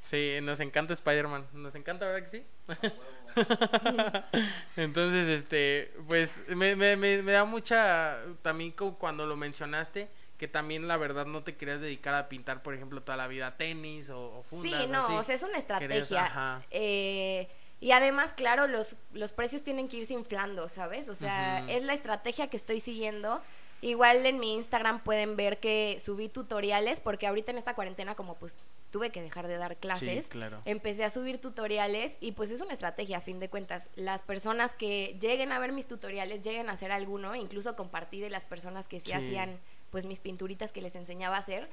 sí, nos encanta Spider-Man. Nos encanta, ¿verdad que sí? <laughs> Entonces, este, pues me, me, me, me da mucha, también como cuando lo mencionaste, que también la verdad no te querías dedicar a pintar, por ejemplo, toda la vida tenis o, o fundas. Sí, no, así. o sea, es una Querías- estrategia. ajá. Eh, y además, claro, los, los precios tienen que irse inflando, ¿sabes? O sea, Ujú. es la estrategia que estoy siguiendo. Igual en mi Instagram pueden ver que subí tutoriales, porque ahorita en esta cuarentena, como pues tuve que dejar de dar clases, Sí, claro. empecé a subir tutoriales y pues es una estrategia a fin de cuentas. Las personas que lleguen a ver mis tutoriales, lleguen a hacer alguno, incluso compartí de las personas que sí, Sí. hacían pues mis pinturitas que les enseñaba a hacer.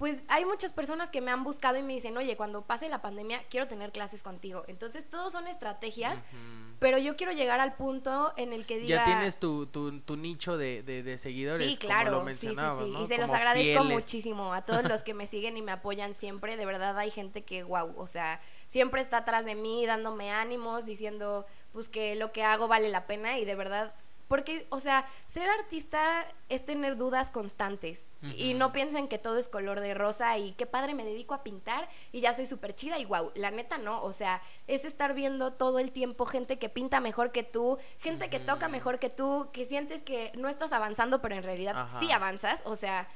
Pues hay muchas personas que me han buscado y me dicen, oye, cuando pase la pandemia quiero tener clases contigo. Entonces, todos son estrategias, pero yo quiero llegar al punto en el que diga... Ya tienes tu, tu, tu nicho de, de, de seguidores, Sí, como claro, lo sí, sí, sí. ¿no? Y se los agradezco fieles. muchísimo a todos los que me siguen y me apoyan siempre. De verdad hay gente que, wow, o sea, siempre está atrás de mí dándome ánimos, diciendo, pues que lo que hago vale la pena y de verdad, porque, o sea, ser artista es tener dudas constantes y no piensen que todo es color de rosa y qué padre me dedico a pintar y ya soy súper chida y wow, la neta no, o sea, es estar viendo todo el tiempo gente que pinta mejor que tú, gente que toca mejor que tú, que sientes que no estás avanzando, pero en realidad Ajá. sí avanzas, o sea,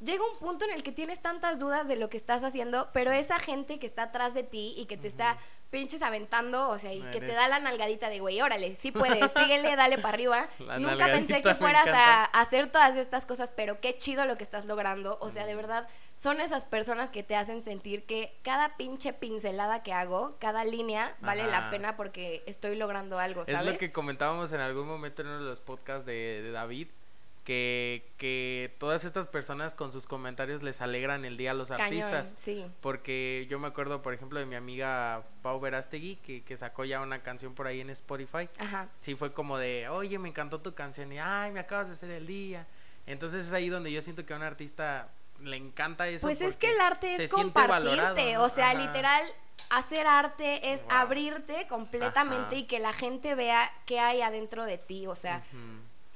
llega un punto en el que tienes tantas dudas de lo que estás haciendo, pero esa gente que está atrás de ti y que te está pinches aventando, o sea, y que te da la nalgadita de, güey, órale, sí puedes, <laughs> síguele, dale para arriba. La Nunca pensé que fueras a hacer todas estas cosas, pero qué chido lo que estás logrando, o sea, de verdad, son esas personas que te hacen sentir que cada pinche pincelada que hago, cada línea, vale la pena porque estoy logrando algo, Es lo que comentábamos en algún momento en uno de los podcasts de, de David, que, que todas estas personas con sus comentarios les alegran el día a los Cañón, artistas. sí. Porque yo me acuerdo, por ejemplo, de mi amiga Pau Verástegui, que, que sacó ya una canción por ahí en Spotify. Ajá. Sí fue como de, oye, me encantó tu canción y, ay, me acabas de hacer el día. Entonces es ahí donde yo siento que a un artista le encanta eso. Pues es que el arte es compartirte, valorado, ¿no? o sea, Ajá. literal, hacer arte es Wow. abrirte completamente Ajá. y que la gente vea qué hay adentro de ti, o sea.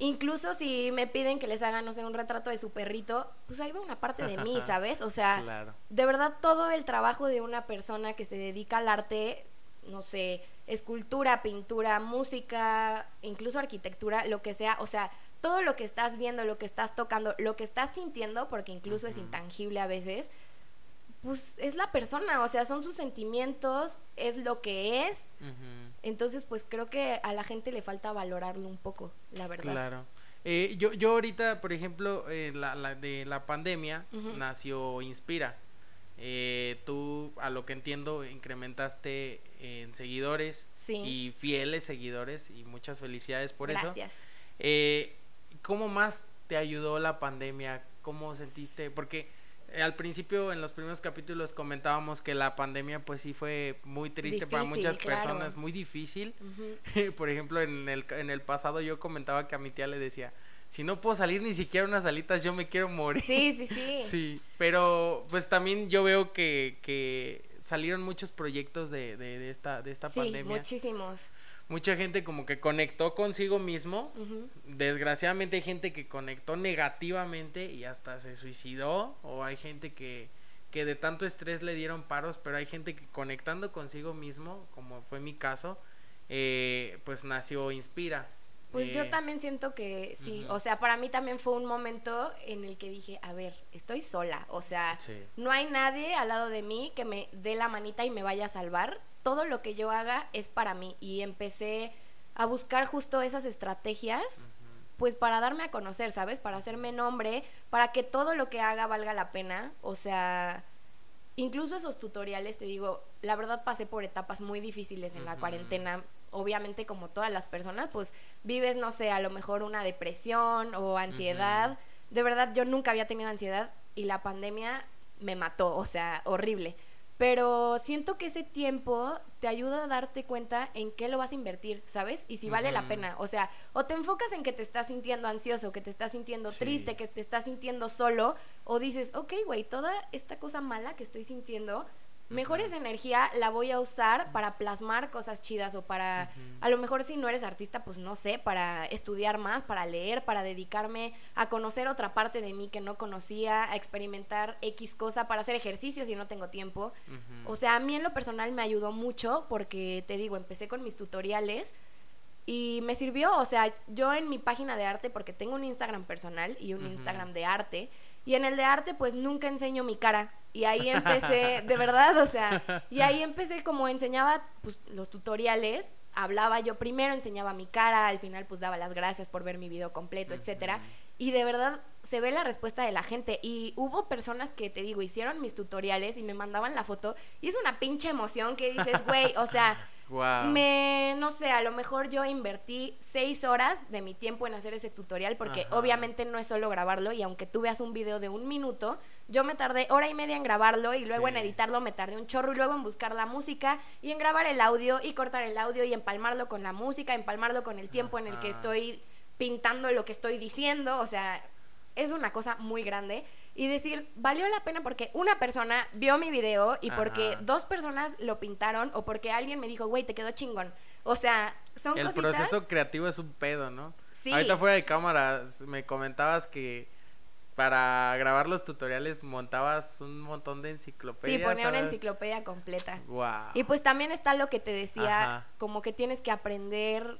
Incluso si me piden que les haga, no sé, un retrato de su perrito, pues ahí va una parte de mí, ¿sabes? O sea, Claro. de verdad todo el trabajo de una persona que se dedica al arte, no sé, escultura, pintura, música, incluso arquitectura, lo que sea, o sea, todo lo que estás viendo, lo que estás tocando, lo que estás sintiendo, porque incluso es intangible a veces, pues es la persona, o sea, son sus sentimientos, es lo que es. Entonces, pues creo que a la gente le falta valorarlo un poco, la verdad. Claro. Eh, yo, yo ahorita, por ejemplo, eh, la, la de la pandemia nació Inspira. Eh, tú, a lo que entiendo, incrementaste en seguidores Sí. y fieles seguidores y muchas felicidades por eso. Gracias. Eh, ¿Cómo más te ayudó la pandemia? ¿Cómo sentiste? Porque eh, al principio, en los primeros capítulos, comentábamos que la pandemia, pues sí fue muy triste para muchas claro. personas, muy difícil. <laughs> Por ejemplo, en el, en el pasado yo comentaba que a mi tía le decía, si no puedo salir ni siquiera unas alitas, yo me quiero morir. Sí, sí, sí. <laughs> Sí, pero pues también yo veo que, que salieron muchos proyectos de, de, de esta, de esta sí, pandemia. muchísimos. Mucha gente como que conectó consigo mismo. Desgraciadamente hay gente que conectó negativamente y hasta se suicidó. O hay gente que, que de tanto estrés le dieron paros, pero hay gente que conectando consigo mismo, como fue mi caso, eh, pues nació Inspira. Pues yo Eh, también siento que sí, o sea, para mí también fue un momento en el que dije, a ver, estoy sola, o sea, Sí. no hay nadie al lado de mí que me dé la manita y me vaya a salvar. Todo lo que yo haga es para mí y empecé a buscar justo esas estrategias pues para darme a conocer, ¿sabes? Para hacerme nombre, para que todo lo que haga valga la pena, o sea, incluso esos tutoriales, te digo, la verdad pasé por etapas muy difíciles en la cuarentena. Obviamente, como todas las personas, pues vives, no sé, a lo mejor una depresión o ansiedad. De verdad, yo nunca había tenido ansiedad y la pandemia me mató, o sea, horrible. Pero siento que ese tiempo te ayuda a darte cuenta en qué lo vas a invertir, ¿sabes? Y si vale la pena. O sea, o te enfocas en que te estás sintiendo ansioso, que te estás sintiendo Sí. triste, que te estás sintiendo solo, o dices, ok, güey, toda esta cosa mala que estoy sintiendo, mejor esa energía la voy a usar para plasmar cosas chidas o para, a lo mejor si no eres artista, pues no sé, para estudiar más, para leer, para dedicarme a conocer otra parte de mí que no conocía, a experimentar X cosa, para hacer ejercicio si no tengo tiempo. O sea, a mí en lo personal me ayudó mucho porque, te digo, empecé con mis tutoriales y me sirvió, o sea, yo en mi página de arte, porque tengo un Instagram personal y un. Instagram de arte, y en el de arte pues nunca enseño mi cara. Y ahí <laughs> empecé, de verdad, o sea, y ahí empecé como enseñaba pues, los tutoriales, hablaba yo primero, enseñaba mi cara, al final pues daba las gracias por ver mi video completo, etcétera. Y de verdad se ve la respuesta de la gente. Y hubo personas que, te digo, hicieron mis tutoriales y me mandaban la foto. Y es una pinche emoción que dices, güey, o sea, Me, no sé, a lo mejor yo invertí seis horas de mi tiempo en hacer ese tutorial porque Ajá. obviamente no es solo grabarlo y aunque tú veas un video de un minuto, yo me tardé hora y media en grabarlo y luego Sí. en editarlo me tardé un chorro y luego en buscar la música y en grabar el audio y cortar el audio y empalmarlo con la música, empalmarlo con el tiempo en el que estoy pintando lo que estoy diciendo, o sea, es una cosa muy grande y decir, valió la pena porque una persona vio mi video y porque dos personas lo pintaron o porque alguien me dijo, güey, te quedó chingón. O sea, son El cositas. proceso creativo es un pedo, ¿no? Sí. Ahorita fuera de cámaras me comentabas que para grabar los tutoriales montabas un montón de enciclopedias. Sí, ponía una enciclopedia completa. Guau. Y pues también está lo que te decía, Ajá. como que tienes que aprender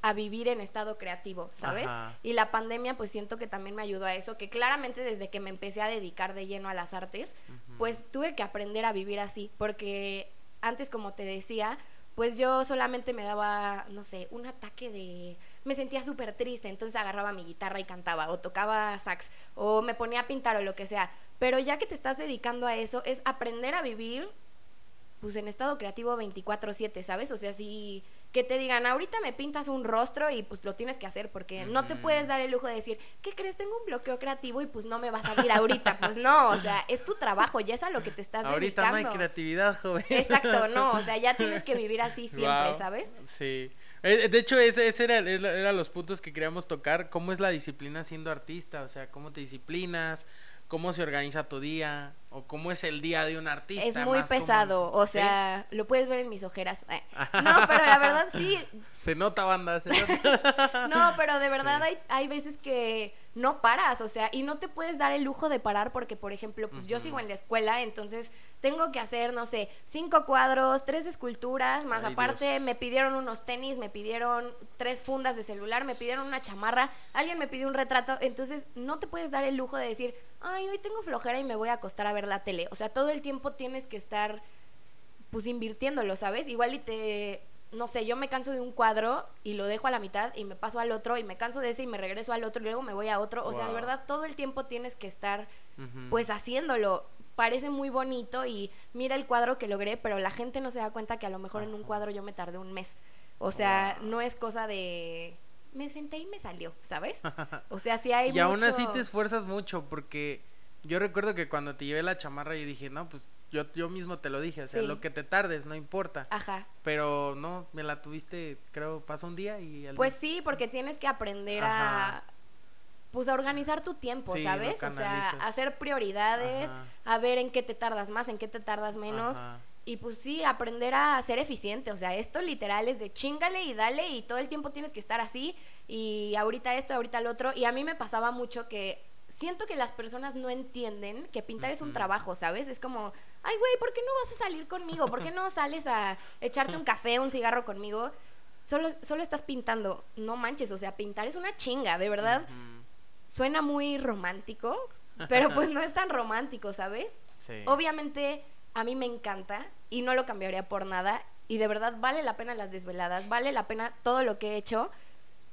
a vivir en estado creativo, ¿sabes? Ajá. Y la pandemia pues siento que también me ayudó a eso, que claramente desde que me empecé a dedicar de lleno a las artes, pues tuve que aprender a vivir así, porque antes como te decía, pues yo solamente me daba, no sé, un ataque de... Me sentía súper triste, entonces agarraba mi guitarra y cantaba, o tocaba sax, o me ponía a pintar o lo que sea. Pero ya que te estás dedicando a eso, es aprender a vivir pues en estado creativo 24/7, ¿sabes? O sea, si que te digan, ahorita me pintas un rostro y pues lo tienes que hacer porque no te puedes dar el lujo de decir, ¿qué crees? Tengo un bloqueo creativo y pues no me va a salir ahorita. Pues no, o sea, es tu trabajo, ya es a lo que te estás Ahorita no hay dedicando. creatividad, joven. Exacto, no, o sea, ya tienes que vivir así <laughs> siempre. ¿sabes? Sí. Eh, De hecho, ese, ese era- era los puntos que queríamos tocar. ¿Cómo es la disciplina siendo artista? O sea, ¿cómo te disciplinas? ¿Cómo se organiza tu día? ¿O cómo es el día de un artista? Es muy más como- pesado, o ¿Sí? sea, lo puedes ver en mis ojeras. Eh, <laughs> No, pero la verdad sí, Se nota, banda. Se nota. <laughs> No, pero de verdad Sí. hay, hay veces que no paras, o sea, y no te puedes dar el lujo de parar porque, por ejemplo, pues yo sigo en la escuela, entonces tengo que hacer, no sé, cinco cuadros, tres esculturas, más Ay, aparte Dios. me pidieron unos tenis, me pidieron tres fundas de celular, me pidieron una chamarra, alguien me pidió un retrato, entonces no te puedes dar el lujo de decir, ay, hoy tengo flojera y me voy a acostar a ver la tele, o sea, todo el tiempo tienes que estar pues invirtiéndolo, ¿sabes? Igual y te, no sé, yo me canso de un cuadro y lo dejo a la mitad y me paso al otro y me canso de ese y me regreso al otro y luego me voy a otro. O sea, de verdad, todo el tiempo tienes que estar pues haciéndolo. Parece muy bonito y mira el cuadro que logré, pero la gente no se da cuenta que a lo mejor en un cuadro yo me tardé un mes. O sea, Wow. no es cosa de... Me senté y me salió, ¿sabes? <laughs> O sea, sí hay y aún mucho- así te esfuerzas mucho porque yo recuerdo que cuando te llevé la chamarra yo dije, no, pues yo, yo mismo te lo dije, o sea, Sí. lo que te tardes, no importa. Ajá. Pero no, me la tuviste, creo, pasa un día y al Pues día- sí, porque tienes que aprender a, pues a organizar tu tiempo, Sí, ¿sabes? O sea, hacer prioridades, Ajá. a ver en qué te tardas más, en qué te tardas menos. Ajá. Y pues sí, aprender a ser eficiente. O sea, esto literal es de chingale y dale y todo el tiempo tienes que estar así. Y ahorita esto, ahorita lo otro. Y a mí me pasaba mucho que siento que las personas no entienden que pintar es un trabajo, ¿sabes? Es como, ay, güey, ¿por qué no vas a salir conmigo? ¿Por qué no <laughs> sales a echarte un café, un cigarro conmigo? Solo, solo estás pintando. No manches, o sea, pintar es una chinga, de verdad. Suena muy romántico, pero pues no es tan romántico, ¿sabes? Sí. Obviamente a mí me encanta y no lo cambiaría por nada y de verdad vale la pena las desveladas, vale la pena todo lo que he hecho,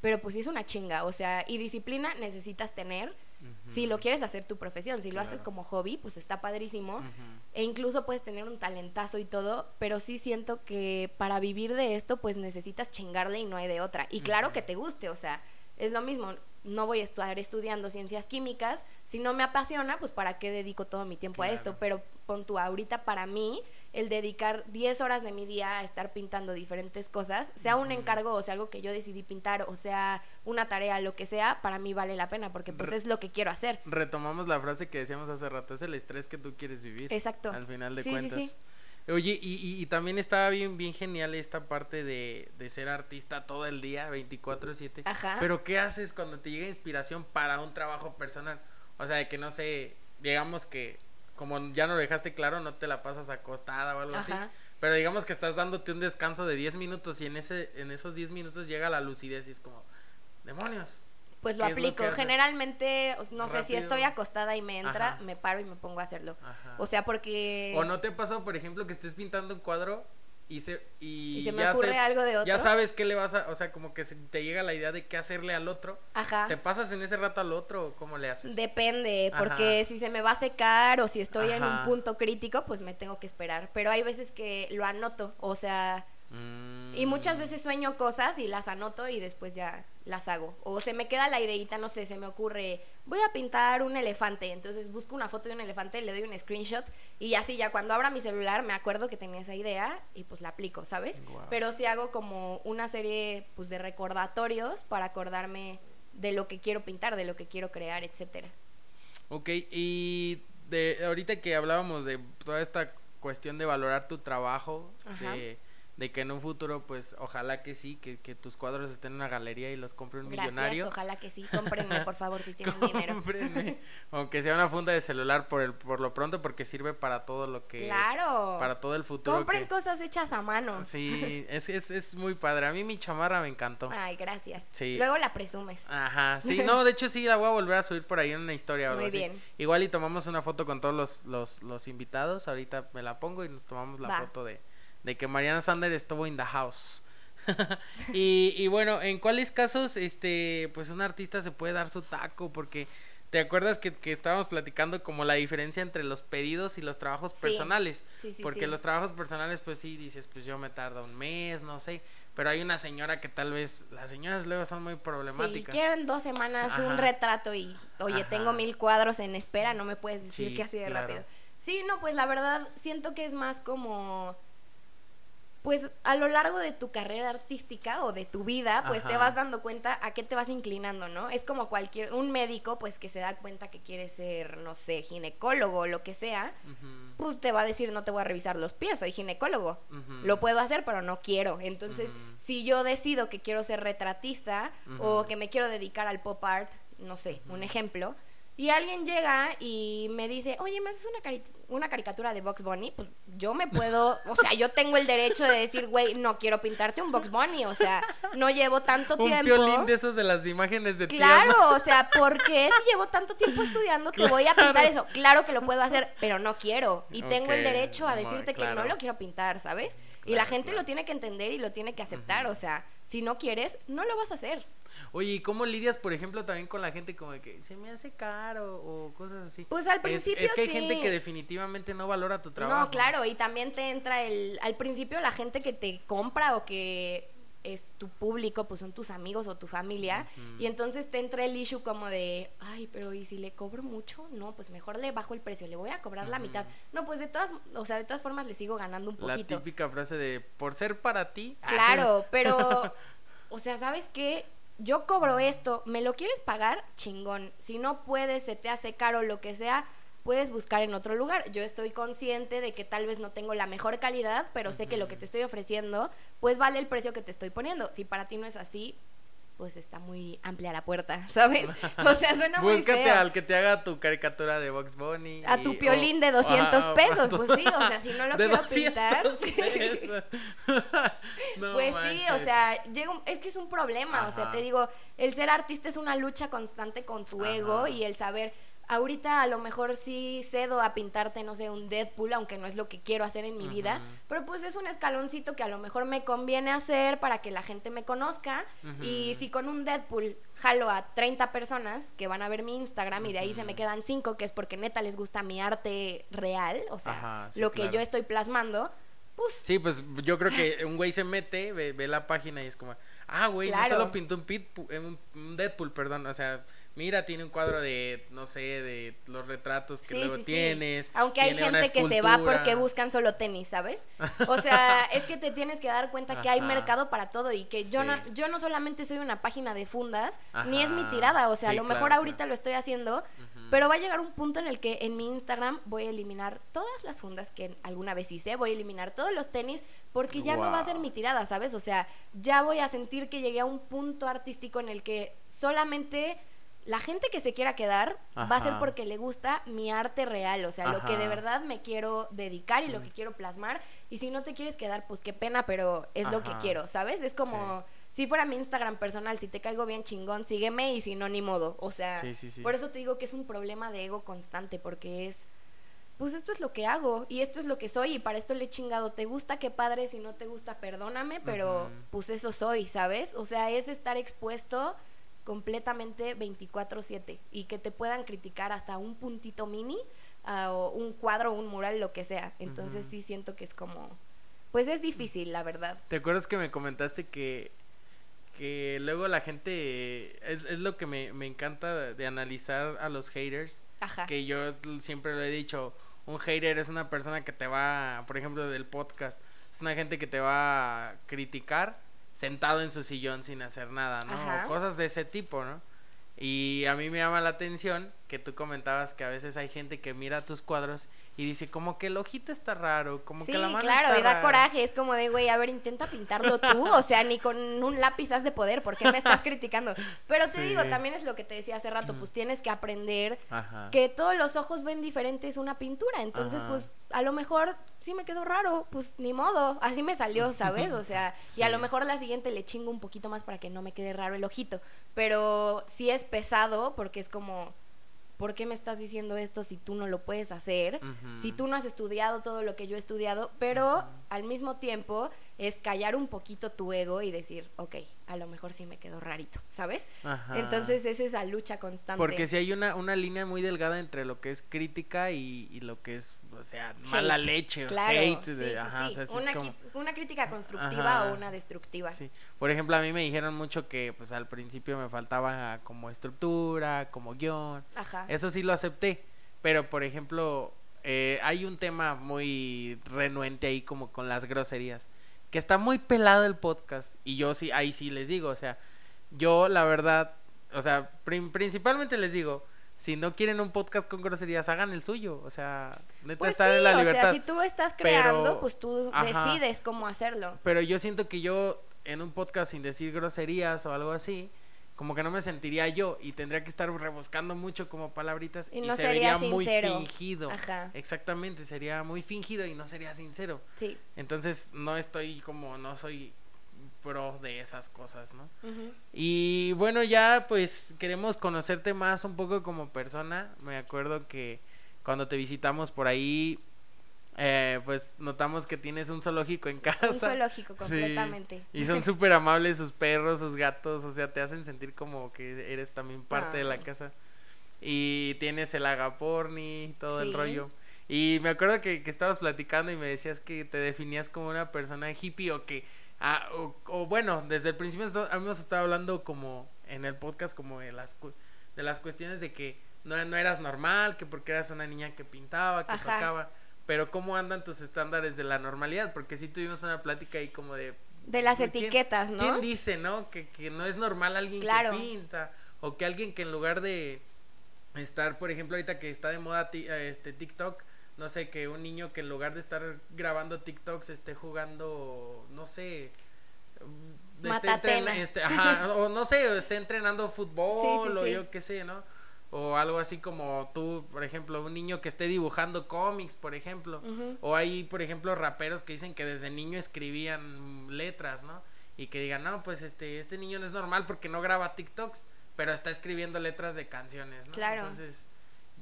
pero pues sí es una chinga, o sea, y disciplina necesitas tener si lo quieres hacer tu profesión, si lo haces como hobby, pues está padrísimo. E incluso puedes tener un talentazo y todo, pero sí siento que para vivir de esto pues necesitas chingarle y no hay de otra. Y claro que te guste, o sea, es lo mismo, no voy a estar estudiando ciencias químicas, si no me apasiona, pues para qué dedico todo mi tiempo a esto, pero pon tú ahorita para mí el dedicar 10 horas de mi día a estar pintando diferentes cosas, sea un encargo o sea algo que yo decidí pintar o sea una tarea, lo que sea, para mí vale la pena porque pues Re- es lo que quiero hacer. Retomamos la frase que decíamos hace rato, es el estrés que tú quieres vivir. Exacto. Al final de Sí, sí, cuentas. sí. Oye, y, y, y también estaba bien, bien genial esta parte de, de ser artista todo el día, 24/7. Ajá. Pero ¿qué haces cuando te llega inspiración para un trabajo personal? O sea, de que no sé, digamos que como ya no lo dejaste claro, no te la pasas acostada o algo así. Ajá. Pero digamos que estás dándote un descanso de 10 minutos y en ese en esos 10 minutos llega la lucidez y es como, demonios. Pues lo ¿Qué es lo que aplico. Generalmente, no sé, si estoy acostada y me entra, Ajá. me paro y me pongo a hacerlo. Ajá. O sea, porque... O no te pasa, por ejemplo, que estés pintando un cuadro y se y, Y se me ya ocurre algo de Ya otro. sabes qué le vas a, o sea, como que se te llega la idea de qué hacerle al otro. Ajá. ¿Te pasas en ese rato al otro o cómo le haces? Depende, Ajá. porque si se me va a secar o si estoy en un punto crítico, pues me tengo que esperar. Pero hay veces que lo anoto, o sea, Mm. y muchas veces sueño cosas y las anoto y después ya las hago. O se me queda la ideita, no sé, se me ocurre, voy a pintar un elefante, entonces busco una foto de un elefante, le doy un screenshot y así ya cuando abra mi celular me acuerdo que tenía esa idea y pues la aplico, ¿sabes? Pero sí hago como una serie pues de recordatorios para acordarme de lo que quiero pintar, de lo que quiero crear, etcétera. Ok, y de ahorita que hablábamos de toda esta cuestión de valorar tu trabajo, Ajá. de, de que en un futuro, pues, ojalá que sí, que, que tus cuadros estén en una galería y los compre un Gracias, millonario. ojalá que sí. Cómprenme, por favor, si tienen <laughs> dinero. Aunque sea una funda de celular por el, por lo pronto, porque sirve para todo lo que. Claro. Para todo el futuro. Compren que- cosas hechas a mano. Sí, es, es, es muy padre. A mí mi chamarra me encantó. Ay, gracias. Sí. Luego la presumes. Ajá, sí, <laughs> no, de hecho sí la voy a volver a subir por ahí en una historia Muy así. bien. Igual y tomamos una foto con todos los, los, los invitados, ahorita me la pongo y nos tomamos la Va. foto de, de que Mariana Sander estuvo in the house. <laughs> <laughs> y, y bueno, en cuáles casos este pues un artista se puede dar su taco porque ¿Te acuerdas que, que estábamos platicando como la diferencia entre los pedidos y los trabajos Sí. personales? Sí, sí, Porque sí. los trabajos personales, pues sí, dices, pues yo me tardo un mes, no sé. Pero hay una señora que tal vez, las señoras luego son muy Sí, problemáticas. quiero en dos semanas Ajá. un retrato y, oye, Ajá. tengo mil cuadros en espera, no me puedes decir Sí, que así de claro. rápido. Sí, no, pues la verdad siento que es más como, pues a lo largo de tu carrera artística o de tu vida, pues te vas dando cuenta a qué te vas inclinando, ¿no? Es como cualquier, un médico, pues que se da cuenta que quiere ser, no sé, ginecólogo o lo que sea, pues te va a decir no te voy a revisar los pies, soy ginecólogo. Lo puedo hacer, pero no quiero. Entonces, si yo decido que quiero ser retratista o que me quiero dedicar al pop art, no sé, un ejemplo, y alguien llega y me dice, oye, ¿me haces una, cari- una caricatura de Box Bunny? Pues yo me puedo, o sea, yo tengo el derecho de decir, güey, no quiero pintarte un Box Bunny, o sea, no llevo tanto Un tiempo. violín de esos de las imágenes de Claro, tierra. o sea, ¿por qué si llevo tanto tiempo estudiando que voy a pintar eso? Claro que lo puedo hacer, pero no quiero. Y tengo el derecho a no, decirte que no lo quiero pintar, ¿sabes? Y la gente claro. lo tiene que entender y lo tiene que aceptar. O sea, si no quieres, no lo vas a hacer. Oye, ¿y cómo lidias, por ejemplo, también con la gente como de que se me hace caro o cosas así? Pues al Es- principio Es, que hay sí. gente que definitivamente no valora tu trabajo. No, claro, y también te entra el... Al principio la gente que te compra o que es tu público, pues son tus amigos o tu familia, y entonces te entra el issue como de, ay, pero ¿y si le cobro mucho? No, pues mejor le bajo el precio, le voy a cobrar la mitad. No, pues de todas, o sea, de todas formas le sigo ganando un La poquito. típica frase de por ser para ti. <laughs> Claro, pero, <laughs> o sea, ¿sabes qué? yo cobro esto, ¿me lo quieres pagar? Chingón. Si no puedes, se te hace caro, lo que sea, puedes buscar en otro lugar. Yo estoy consciente de que tal vez no tengo la mejor calidad, pero sé que lo que te estoy ofreciendo, pues vale el precio que te estoy poniendo. Si para ti no es así, pues está muy amplia la puerta, <laughs> ¿sabes? O sea, suena muy Búscate feo. al que te haga tu caricatura de Box Bunny. A y- tu piolín de o- 200 ajá, pesos, pues sí, o <laughs> sea, si no lo quiero 200 pintar. <laughs> No pues sí, o sea, llega un- es que es un problema, o sea, te digo, el ser artista es una lucha constante con tu ego y el saber, ahorita a lo mejor sí cedo a pintarte, no sé, un Deadpool, aunque no es lo que quiero hacer en mi vida, pero pues es un escaloncito que a lo mejor me conviene hacer para que la gente me conozca y si con un Deadpool jalo a 30 personas que van a ver mi Instagram y de ahí se me quedan 5, que es porque neta les gusta mi arte real, o sea, Ajá, sí, lo que claro. yo estoy plasmando, pues Sí, pues yo creo que <laughs> un güey se mete, ve, ve la página y es como, ah, güey, no Claro. solo pintó un, eh, un, un Deadpool, perdón, o sea, mira, tiene un cuadro de, no sé, de los retratos que Sí, luego sí, sí. tienes. Aunque hay tiene gente que se va porque buscan solo tenis, ¿sabes? <laughs> O sea, es que te tienes que dar cuenta que hay mercado para todo y que yo, no, yo no solamente soy una página de fundas, ni es mi tirada, o sea, a lo mejor claro, ahorita claro. lo estoy haciendo, pero va a llegar un punto en el que en mi Instagram voy a eliminar todas las fundas que alguna vez hice, voy a eliminar todos los tenis porque ya no va a ser mi tirada, ¿sabes? O sea, ya voy a sentir que llegué a un punto artístico en el que solamente la gente que se quiera quedar va a ser porque le gusta mi arte real, o sea, lo que de verdad me quiero dedicar y lo que quiero plasmar. Y si no te quieres quedar, pues qué pena, pero es lo que quiero, ¿sabes? Es como si fuera mi Instagram personal, si te caigo bien chingón, sígueme y si no, ni modo. O sea, Sí, sí, sí. por eso te digo que es un problema de ego constante, porque es, pues esto es lo que hago y esto es lo que soy y para esto le he chingado. ¿Te gusta? Qué padre, si no te gusta, perdóname, pero pues eso soy, ¿sabes? O sea, es estar expuesto completamente 24/7 y que te puedan criticar hasta un puntito mini ah, o un cuadro, un mural, lo que sea. Entonces sí siento que es como, pues es difícil, la verdad. ¿Te acuerdas que me comentaste que, que luego la gente, es, es lo que me, me encanta de, de analizar a los haters? Ajá. que yo siempre lo he dicho, un hater es una persona que te va, por ejemplo, del podcast, es una gente que te va a criticar sentado en su sillón sin hacer nada, ¿no? Ajá. O cosas de ese tipo, ¿no? Y a mí me llama la atención que tú comentabas que a veces hay gente que mira tus cuadros y dice como que el ojito está raro, como Sí, que la mano claro, está y da rara". coraje, es como de, güey, a ver, intenta pintarlo tú, o sea, ni con un lápiz has de poder, ¿por qué me estás <laughs> criticando? Pero te Sí. digo, también es lo que te decía hace rato, pues tienes que aprender Ajá. que todos los ojos ven diferentes una pintura, entonces Ajá. pues a lo mejor sí me quedó raro, pues ni modo, así me salió, ¿sabes? O sea, <laughs> y a lo mejor la siguiente le chingo un poquito más para que no me quede raro el ojito, pero sí es pesado porque es como, ¿por qué me estás diciendo esto si tú no lo puedes hacer? Si tú no has estudiado todo lo que yo he estudiado, pero al mismo tiempo es callar un poquito tu ego y decir, ok, a lo mejor sí me quedó rarito, ¿sabes? Ajá. Entonces es esa lucha constante. Porque si hay una, una línea muy delgada entre lo que es crítica y, y lo que es, o sea, mala leche, o Claro, hate. de- sí, ajá, sí. o sea, sí es una, como- qui- una crítica constructiva Ajá. o una destructiva. Sí. Por ejemplo, a mí me dijeron mucho que pues al principio me faltaba como estructura, como guion. Ajá. Eso sí lo acepté. Pero, por ejemplo, eh, hay un tema muy renuente ahí como con las groserías. Que está muy pelado el podcast. Y yo sí, ahí sí les digo, o sea, yo la verdad, o sea, principalmente les digo, si no quieren un podcast con groserías, hagan el suyo. O sea, neta Pues está sí, en la o libertad. sea, si tú estás creando, Pero- pues tú Ajá. decides cómo hacerlo. Pero yo siento que yo en un podcast sin decir groserías o algo así, como que no me sentiría yo y tendría que estar rebuscando mucho como palabritas Y y, no se sería vería muy sincero. fingido. Ajá. Exactamente, sería muy fingido y no sería sincero. Sí. Entonces no estoy como, no soy pro de esas cosas, ¿no? Y bueno, ya pues queremos conocerte más un poco como persona. Me acuerdo que cuando te visitamos por ahí, eh, pues notamos que tienes un zoológico en casa. Un zoológico Sí, completamente. Y son súper amables sus perros, sus gatos, o sea, te hacen sentir como que eres también parte de la Ay. casa. Y tienes el agaporni, todo el rollo. Y me acuerdo que, que estabas platicando y me decías que te definías como una persona hippie o que, ah, o, o bueno, desde el principio hemos estado hablando como en el podcast como de las, de las cuestiones de que no, no eras normal, que porque eras una niña que pintaba, que Ajá. tocaba, pero cómo andan tus estándares de la normalidad, porque sí tuvimos una plática ahí como de De las ¿quién- etiquetas, ¿no? ¿Quién dice, no? Que, que no es normal alguien Claro. que pinta. O que alguien que en lugar de estar, por ejemplo, ahorita que está de moda este TikTok, no sé, que un niño que en lugar de estar grabando TikToks esté jugando, no sé, mm, esté este, ajá, <laughs> o no sé, o esté entrenando fútbol Sí, sí, o sí. yo qué sé, ¿no? O algo así como tú, por ejemplo, un niño que esté dibujando cómics, por ejemplo. O hay, por ejemplo, raperos que dicen que desde niño escribían letras, ¿no? Y que digan, no, pues este, este niño no es normal porque no graba TikToks, pero está escribiendo letras de canciones, ¿no? Claro. Entonces,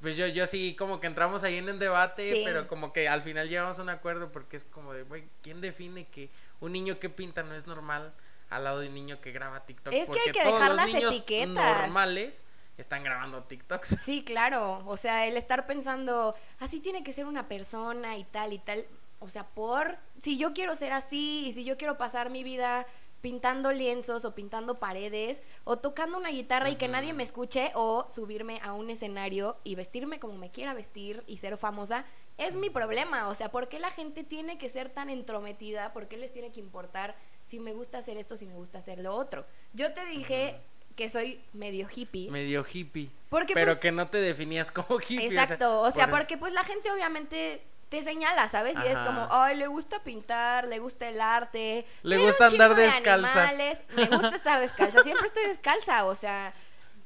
pues yo, yo sí, como que entramos ahí en un debate, Sí. pero como que al final llegamos a un acuerdo porque es como de, güey, ¿quién define que un niño que pinta no es normal al lado de un niño que graba TikTok? Es que porque hay que todos dejar los las niños etiquetas. normales están grabando TikToks. <laughs> Sí, claro. O sea, el estar pensando, así tiene que ser una persona y tal y tal. O sea, por. Si yo quiero ser así y si yo quiero pasar mi vida pintando lienzos o pintando paredes o tocando una guitarra y que nadie me escuche o subirme a un escenario y vestirme como me quiera vestir y ser famosa, es mi problema. O sea, ¿por qué la gente tiene que ser tan entrometida? ¿Por qué les tiene que importar si me gusta hacer esto, si me gusta hacer lo otro? Yo te dije que soy medio hippie. Medio hippie. Porque, pero pues, que no te definías como hippie. Exacto, o sea, por- porque pues la gente obviamente te señala, ¿sabes? Y es como, ay, le gusta pintar, le gusta el arte. Le gusta andar de descalza. animales, Me gusta estar descalza, siempre estoy descalza, o sea,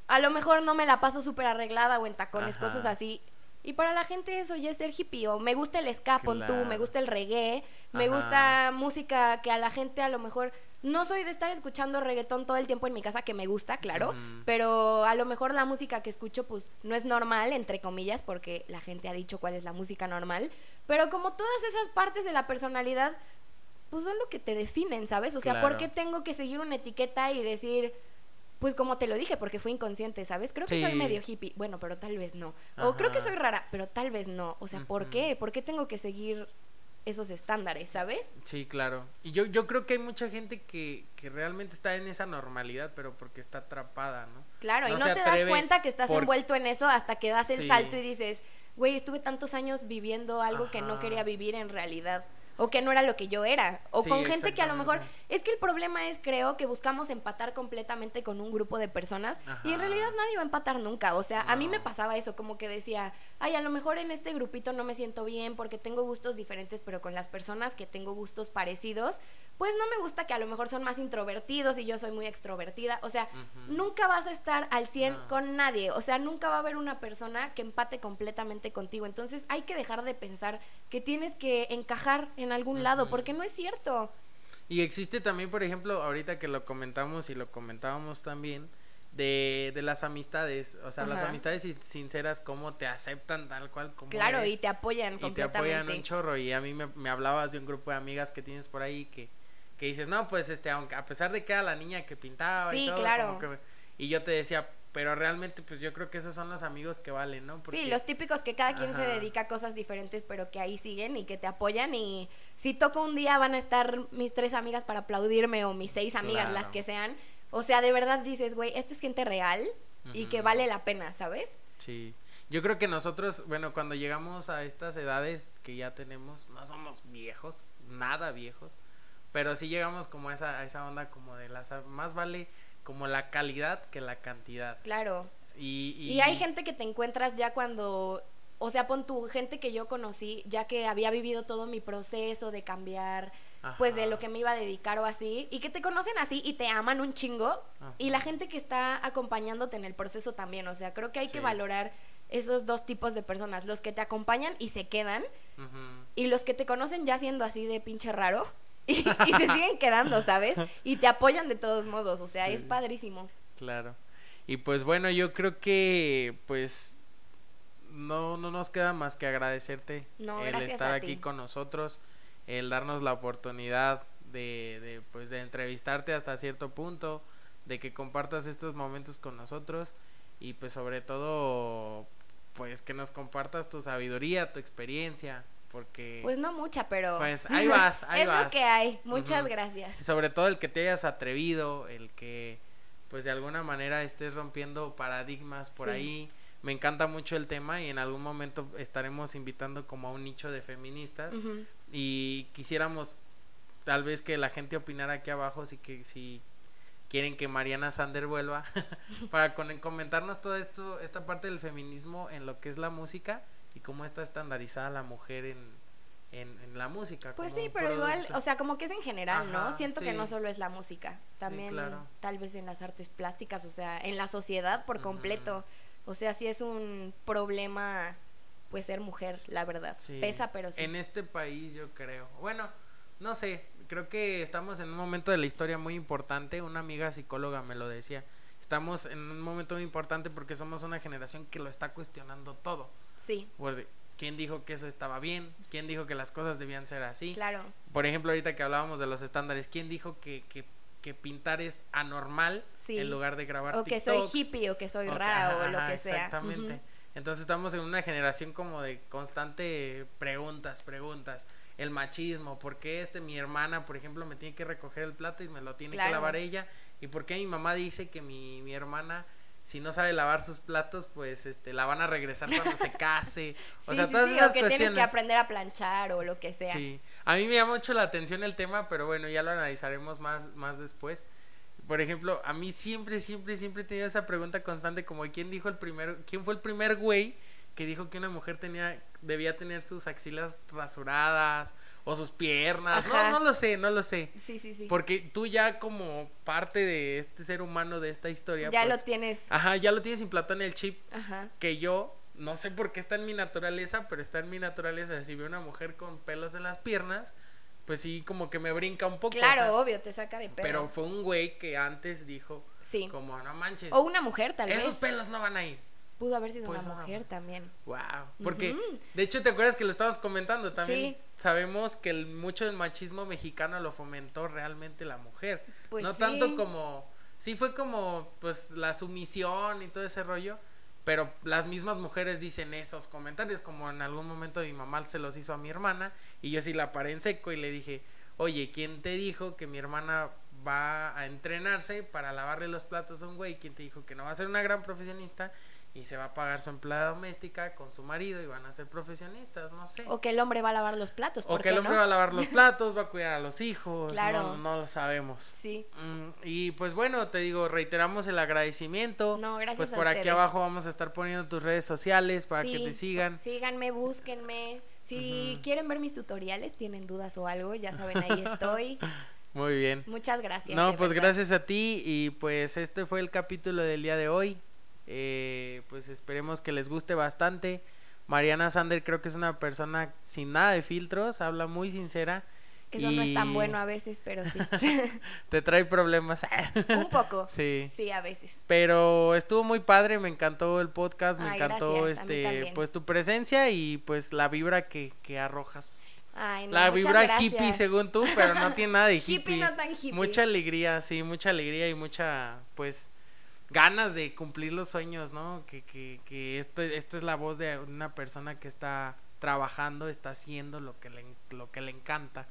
a lo mejor no me la paso súper arreglada o en tacones, Ajá. cosas así. Y para la gente eso ya es ser hippie, o me gusta el ska, pon tú, Claro. me gusta el reggae, me Ajá. gusta música que a la gente a lo mejor... No soy de estar escuchando reggaetón todo el tiempo en mi casa, que me gusta, claro, Ujú. pero a lo mejor la música que escucho pues no es normal, entre comillas, porque la gente ha dicho cuál es la música normal, pero como todas esas partes de la personalidad, pues son lo que te definen, ¿sabes? O sea, ¿por qué tengo que seguir una etiqueta y decir, pues como te lo dije, porque fue inconsciente, ¿sabes? Creo que soy medio hippie, bueno, pero tal vez no. O creo que soy rara, pero tal vez no. O sea, ¿por qué? ¿Por qué tengo que seguir esos estándares, ¿sabes? Sí, claro. Y yo, yo creo que hay mucha gente que, que realmente está en esa normalidad, pero porque está atrapada, ¿no? Claro, y no te das cuenta que estás por- envuelto en eso hasta que das el Sí. salto y dices, güey, estuve tantos años viviendo algo que no quería vivir en realidad. O que no era lo que yo era. O Sí, con gente que a lo mejor... Es que el problema es, creo, que buscamos empatar completamente con un grupo de personas. Y en realidad nadie va a empatar nunca. O sea, a mí me pasaba eso, como que decía, ay, a lo mejor en este grupito no me siento bien porque tengo gustos diferentes, pero con las personas que tengo gustos parecidos, pues no me gusta que a lo mejor son más introvertidos y yo soy muy extrovertida. O sea, nunca vas a estar al 100 No. con nadie. O sea, nunca va a haber una persona que empate completamente contigo. Entonces hay que dejar de pensar que tienes que encajar en algún lado, porque no es cierto. Y existe también, por ejemplo, ahorita que lo comentamos y lo comentábamos también, de, de las amistades, o sea, las amistades sin- sinceras, cómo te aceptan tal cual como Claro, eres, y te apoyan y te apoyan un chorro. Y a mí me, me hablabas de un grupo de amigas que tienes por ahí que, que dices, no, pues este, aunque a pesar de que era la niña que pintaba y Sí, todo, claro. como que- y yo te decía, pero realmente, pues yo creo que esos son los amigos que valen, ¿no? Porque- Sí, los típicos que cada quien se Ajá. dedica a cosas diferentes, pero que ahí siguen y que te apoyan. Y si toco un día, van a estar mis tres amigas para aplaudirme o mis seis amigas, Claro. las que sean. O sea, de verdad dices, güey, esta es gente real y que vale la pena, ¿sabes? Sí. Yo creo que nosotros, bueno, cuando llegamos a estas edades que ya tenemos, no somos viejos, nada viejos, pero sí llegamos como a esa, a esa onda como de las más vale como la calidad que la cantidad. Claro. Y, y, Y hay gente que te encuentras ya cuando, o sea, pon tu gente que yo conocí, ya que había vivido todo mi proceso de cambiar, pues de lo que me iba a dedicar o así, y que te conocen así y te aman un chingo, y la gente que está acompañándote en el proceso también, o sea, creo que hay que valorar esos dos tipos de personas, los que te acompañan y se quedan, y los que te conocen ya siendo así de pinche raro. Y, y se siguen quedando, ¿sabes? Y te apoyan de todos modos, o sea, Sí. es padrísimo. Claro. Y pues bueno, yo creo que pues no, no nos queda más que agradecerte No, el estar aquí con nosotros, el darnos la oportunidad de, de pues de entrevistarte hasta cierto punto, de que compartas estos momentos con nosotros y pues sobre todo pues que nos compartas tu sabiduría, tu experiencia, porque Pues no mucha, pero... Pues, ahí vas, <laughs> ahí es lo vas. que hay. Muchas gracias. sobre todo el que te hayas atrevido, el que pues de alguna manera estés rompiendo paradigmas por Sí. ahí. Me encanta mucho el tema y en algún momento estaremos invitando como a un nicho de feministas y quisiéramos tal vez que la gente opinara aquí abajo si que si quieren que Mariana Sander vuelva <laughs> para comentarnos todo esto, esta parte del feminismo en lo que es la música y cómo está estandarizada la mujer en, en, la música. Pues sí, pero igual, o sea, como que es en general, ¿no? Siento que no solo es la música, también tal vez en las artes plásticas, o sea, en la sociedad por completo. O sea, sí es un problema, pues ser mujer, la verdad. Pesa, pero sí. En este país yo creo. Bueno, no sé, creo que estamos en un momento de la historia muy importante. Una amiga psicóloga me lo decía. Estamos en un momento muy importante porque somos una generación que lo está cuestionando todo. Sí. ¿Quién dijo que eso estaba bien? ¿Quién dijo que las cosas debían ser así? Claro. Por ejemplo, ahorita que hablábamos de los estándares, ¿quién dijo que, que, que pintar es anormal en lugar de grabar O que soy hippie o que soy rara o lo que sea. Exactamente. Entonces estamos en una generación como de constante preguntas, preguntas. El machismo, ¿por qué este mi hermana, por ejemplo, me tiene que recoger el plato y me lo tiene que lavar ella? ¿Y por qué mi mamá dice que mi, mi hermana si no sabe lavar sus platos, pues este la van a regresar cuando se <laughs> case. O sea, todas esas que tienes que aprender a planchar o lo que sea. Sí. A mí me llama mucho la atención el tema, pero bueno, ya lo analizaremos más más después. Por ejemplo, a mí siempre siempre siempre he tenido esa pregunta constante como quién dijo el primero, quién fue el primer güey que dijo que una mujer tenía debía tener sus axilas rasuradas o sus piernas. No, no lo sé, no lo sé. Sí, sí, sí. Porque tú ya como parte de este ser humano de esta historia. Ya lo pues, tienes. Ajá, ya lo tienes implantado en el chip. Ajá. Que yo, no sé por qué está en mi naturaleza, pero está en mi naturaleza. Si veo una mujer con pelos en las piernas, pues sí, como que me brinca un poco. Claro, obvio, te saca de pelo. Pero fue un güey que antes dijo. Sí. Como, no manches. O una mujer, tal vez. Esos pelos no van a ir. Pudo haber sido una mujer también. Wow. Porque, de hecho, ¿te acuerdas que lo estabas comentando? También sabemos que el, mucho del machismo mexicano lo fomentó realmente la mujer. Pues no tanto como. Sí, fue como, pues, la sumisión y todo ese rollo. Pero las mismas mujeres dicen esos comentarios, como en algún momento mi mamá se los hizo a mi hermana. Y yo sí la paré en seco y le dije, oye, ¿quién te dijo que mi hermana va a entrenarse para lavarle los platos a un güey? ¿Quién te dijo que no va a ser una gran profesionista? Y se va a pagar su empleada doméstica con su marido y van a ser profesionistas, no sé. O que el hombre va a lavar los platos. o que el hombre va a lavar los <laughs> platos, va a cuidar a los hijos, claro. no, lo sabemos. Sí. Mm, y pues bueno, te digo, reiteramos el agradecimiento. No, gracias. Pues por aquí abajo vamos a estar poniendo tus redes sociales para que te sigan. Síganme, búsquenme. Si quieren ver mis tutoriales, tienen dudas o algo, ya saben, ahí <laughs> estoy. Muy bien. Muchas gracias. No, pues gracias a ti y pues este fue el capítulo del día de hoy. Eh, pues esperemos que les guste bastante. Mariana Sander creo que es una persona sin nada de filtros, habla muy sincera. Eso no es tan bueno a veces, pero sí. <laughs> Te trae problemas. <laughs> Un poco. Sí. Sí, a veces. Pero estuvo muy padre, me encantó el podcast, me encantó este pues tu presencia y pues la vibra que, que arrojas. la vibra hippie según tú, pero no tiene nada de <laughs> hippie. hippie no tan hippie. Mucha alegría, sí, mucha alegría y mucha pues ganas de cumplir los sueños, ¿no? Que, que, que esto, esto es la voz de una persona que está trabajando, está haciendo lo que le, lo que le encanta.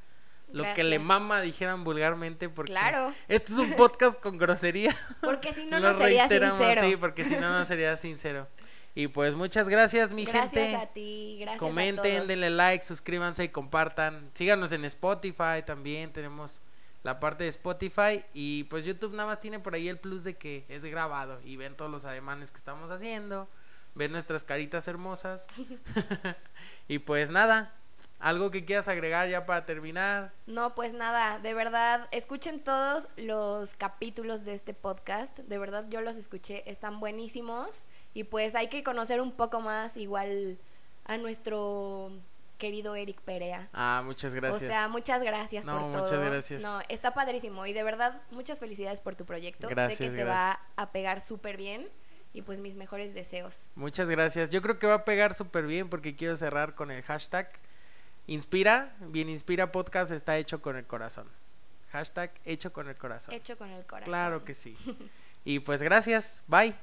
Lo que le mama, dijeran vulgarmente, porque claro. esto es un podcast con grosería. Porque si <laughs> no, no sería sincero. Sí, porque si no, no sería sincero. Y pues muchas gracias, mi gente. Gracias a ti, gracias Comenten, denle like, suscríbanse y compartan. Síganos en Spotify también, tenemos la parte de Spotify y pues YouTube nada más tiene por ahí el plus de que es grabado y ven todos los ademanes que estamos haciendo, ven nuestras caritas hermosas <laughs> <laughs> y pues nada, algo que quieras agregar ya para terminar. No, pues nada, de verdad, escuchen todos los capítulos de este podcast, de verdad yo los escuché, están buenísimos y pues hay que conocer un poco más igual a nuestro querido Eric Perea. Ah, muchas gracias. O sea, muchas gracias por todo. muchas gracias. No, está padrísimo y de verdad muchas felicidades por tu proyecto. Gracias, sé que te va a pegar súper bien y pues mis mejores deseos. Muchas gracias. Yo creo que va a pegar súper bien porque quiero cerrar con el hashtag Inspira, bien Inspira Podcast está hecho con el corazón. Hashtag hecho con el corazón. Hecho con el corazón. Claro que sí. <laughs> y pues gracias. Bye.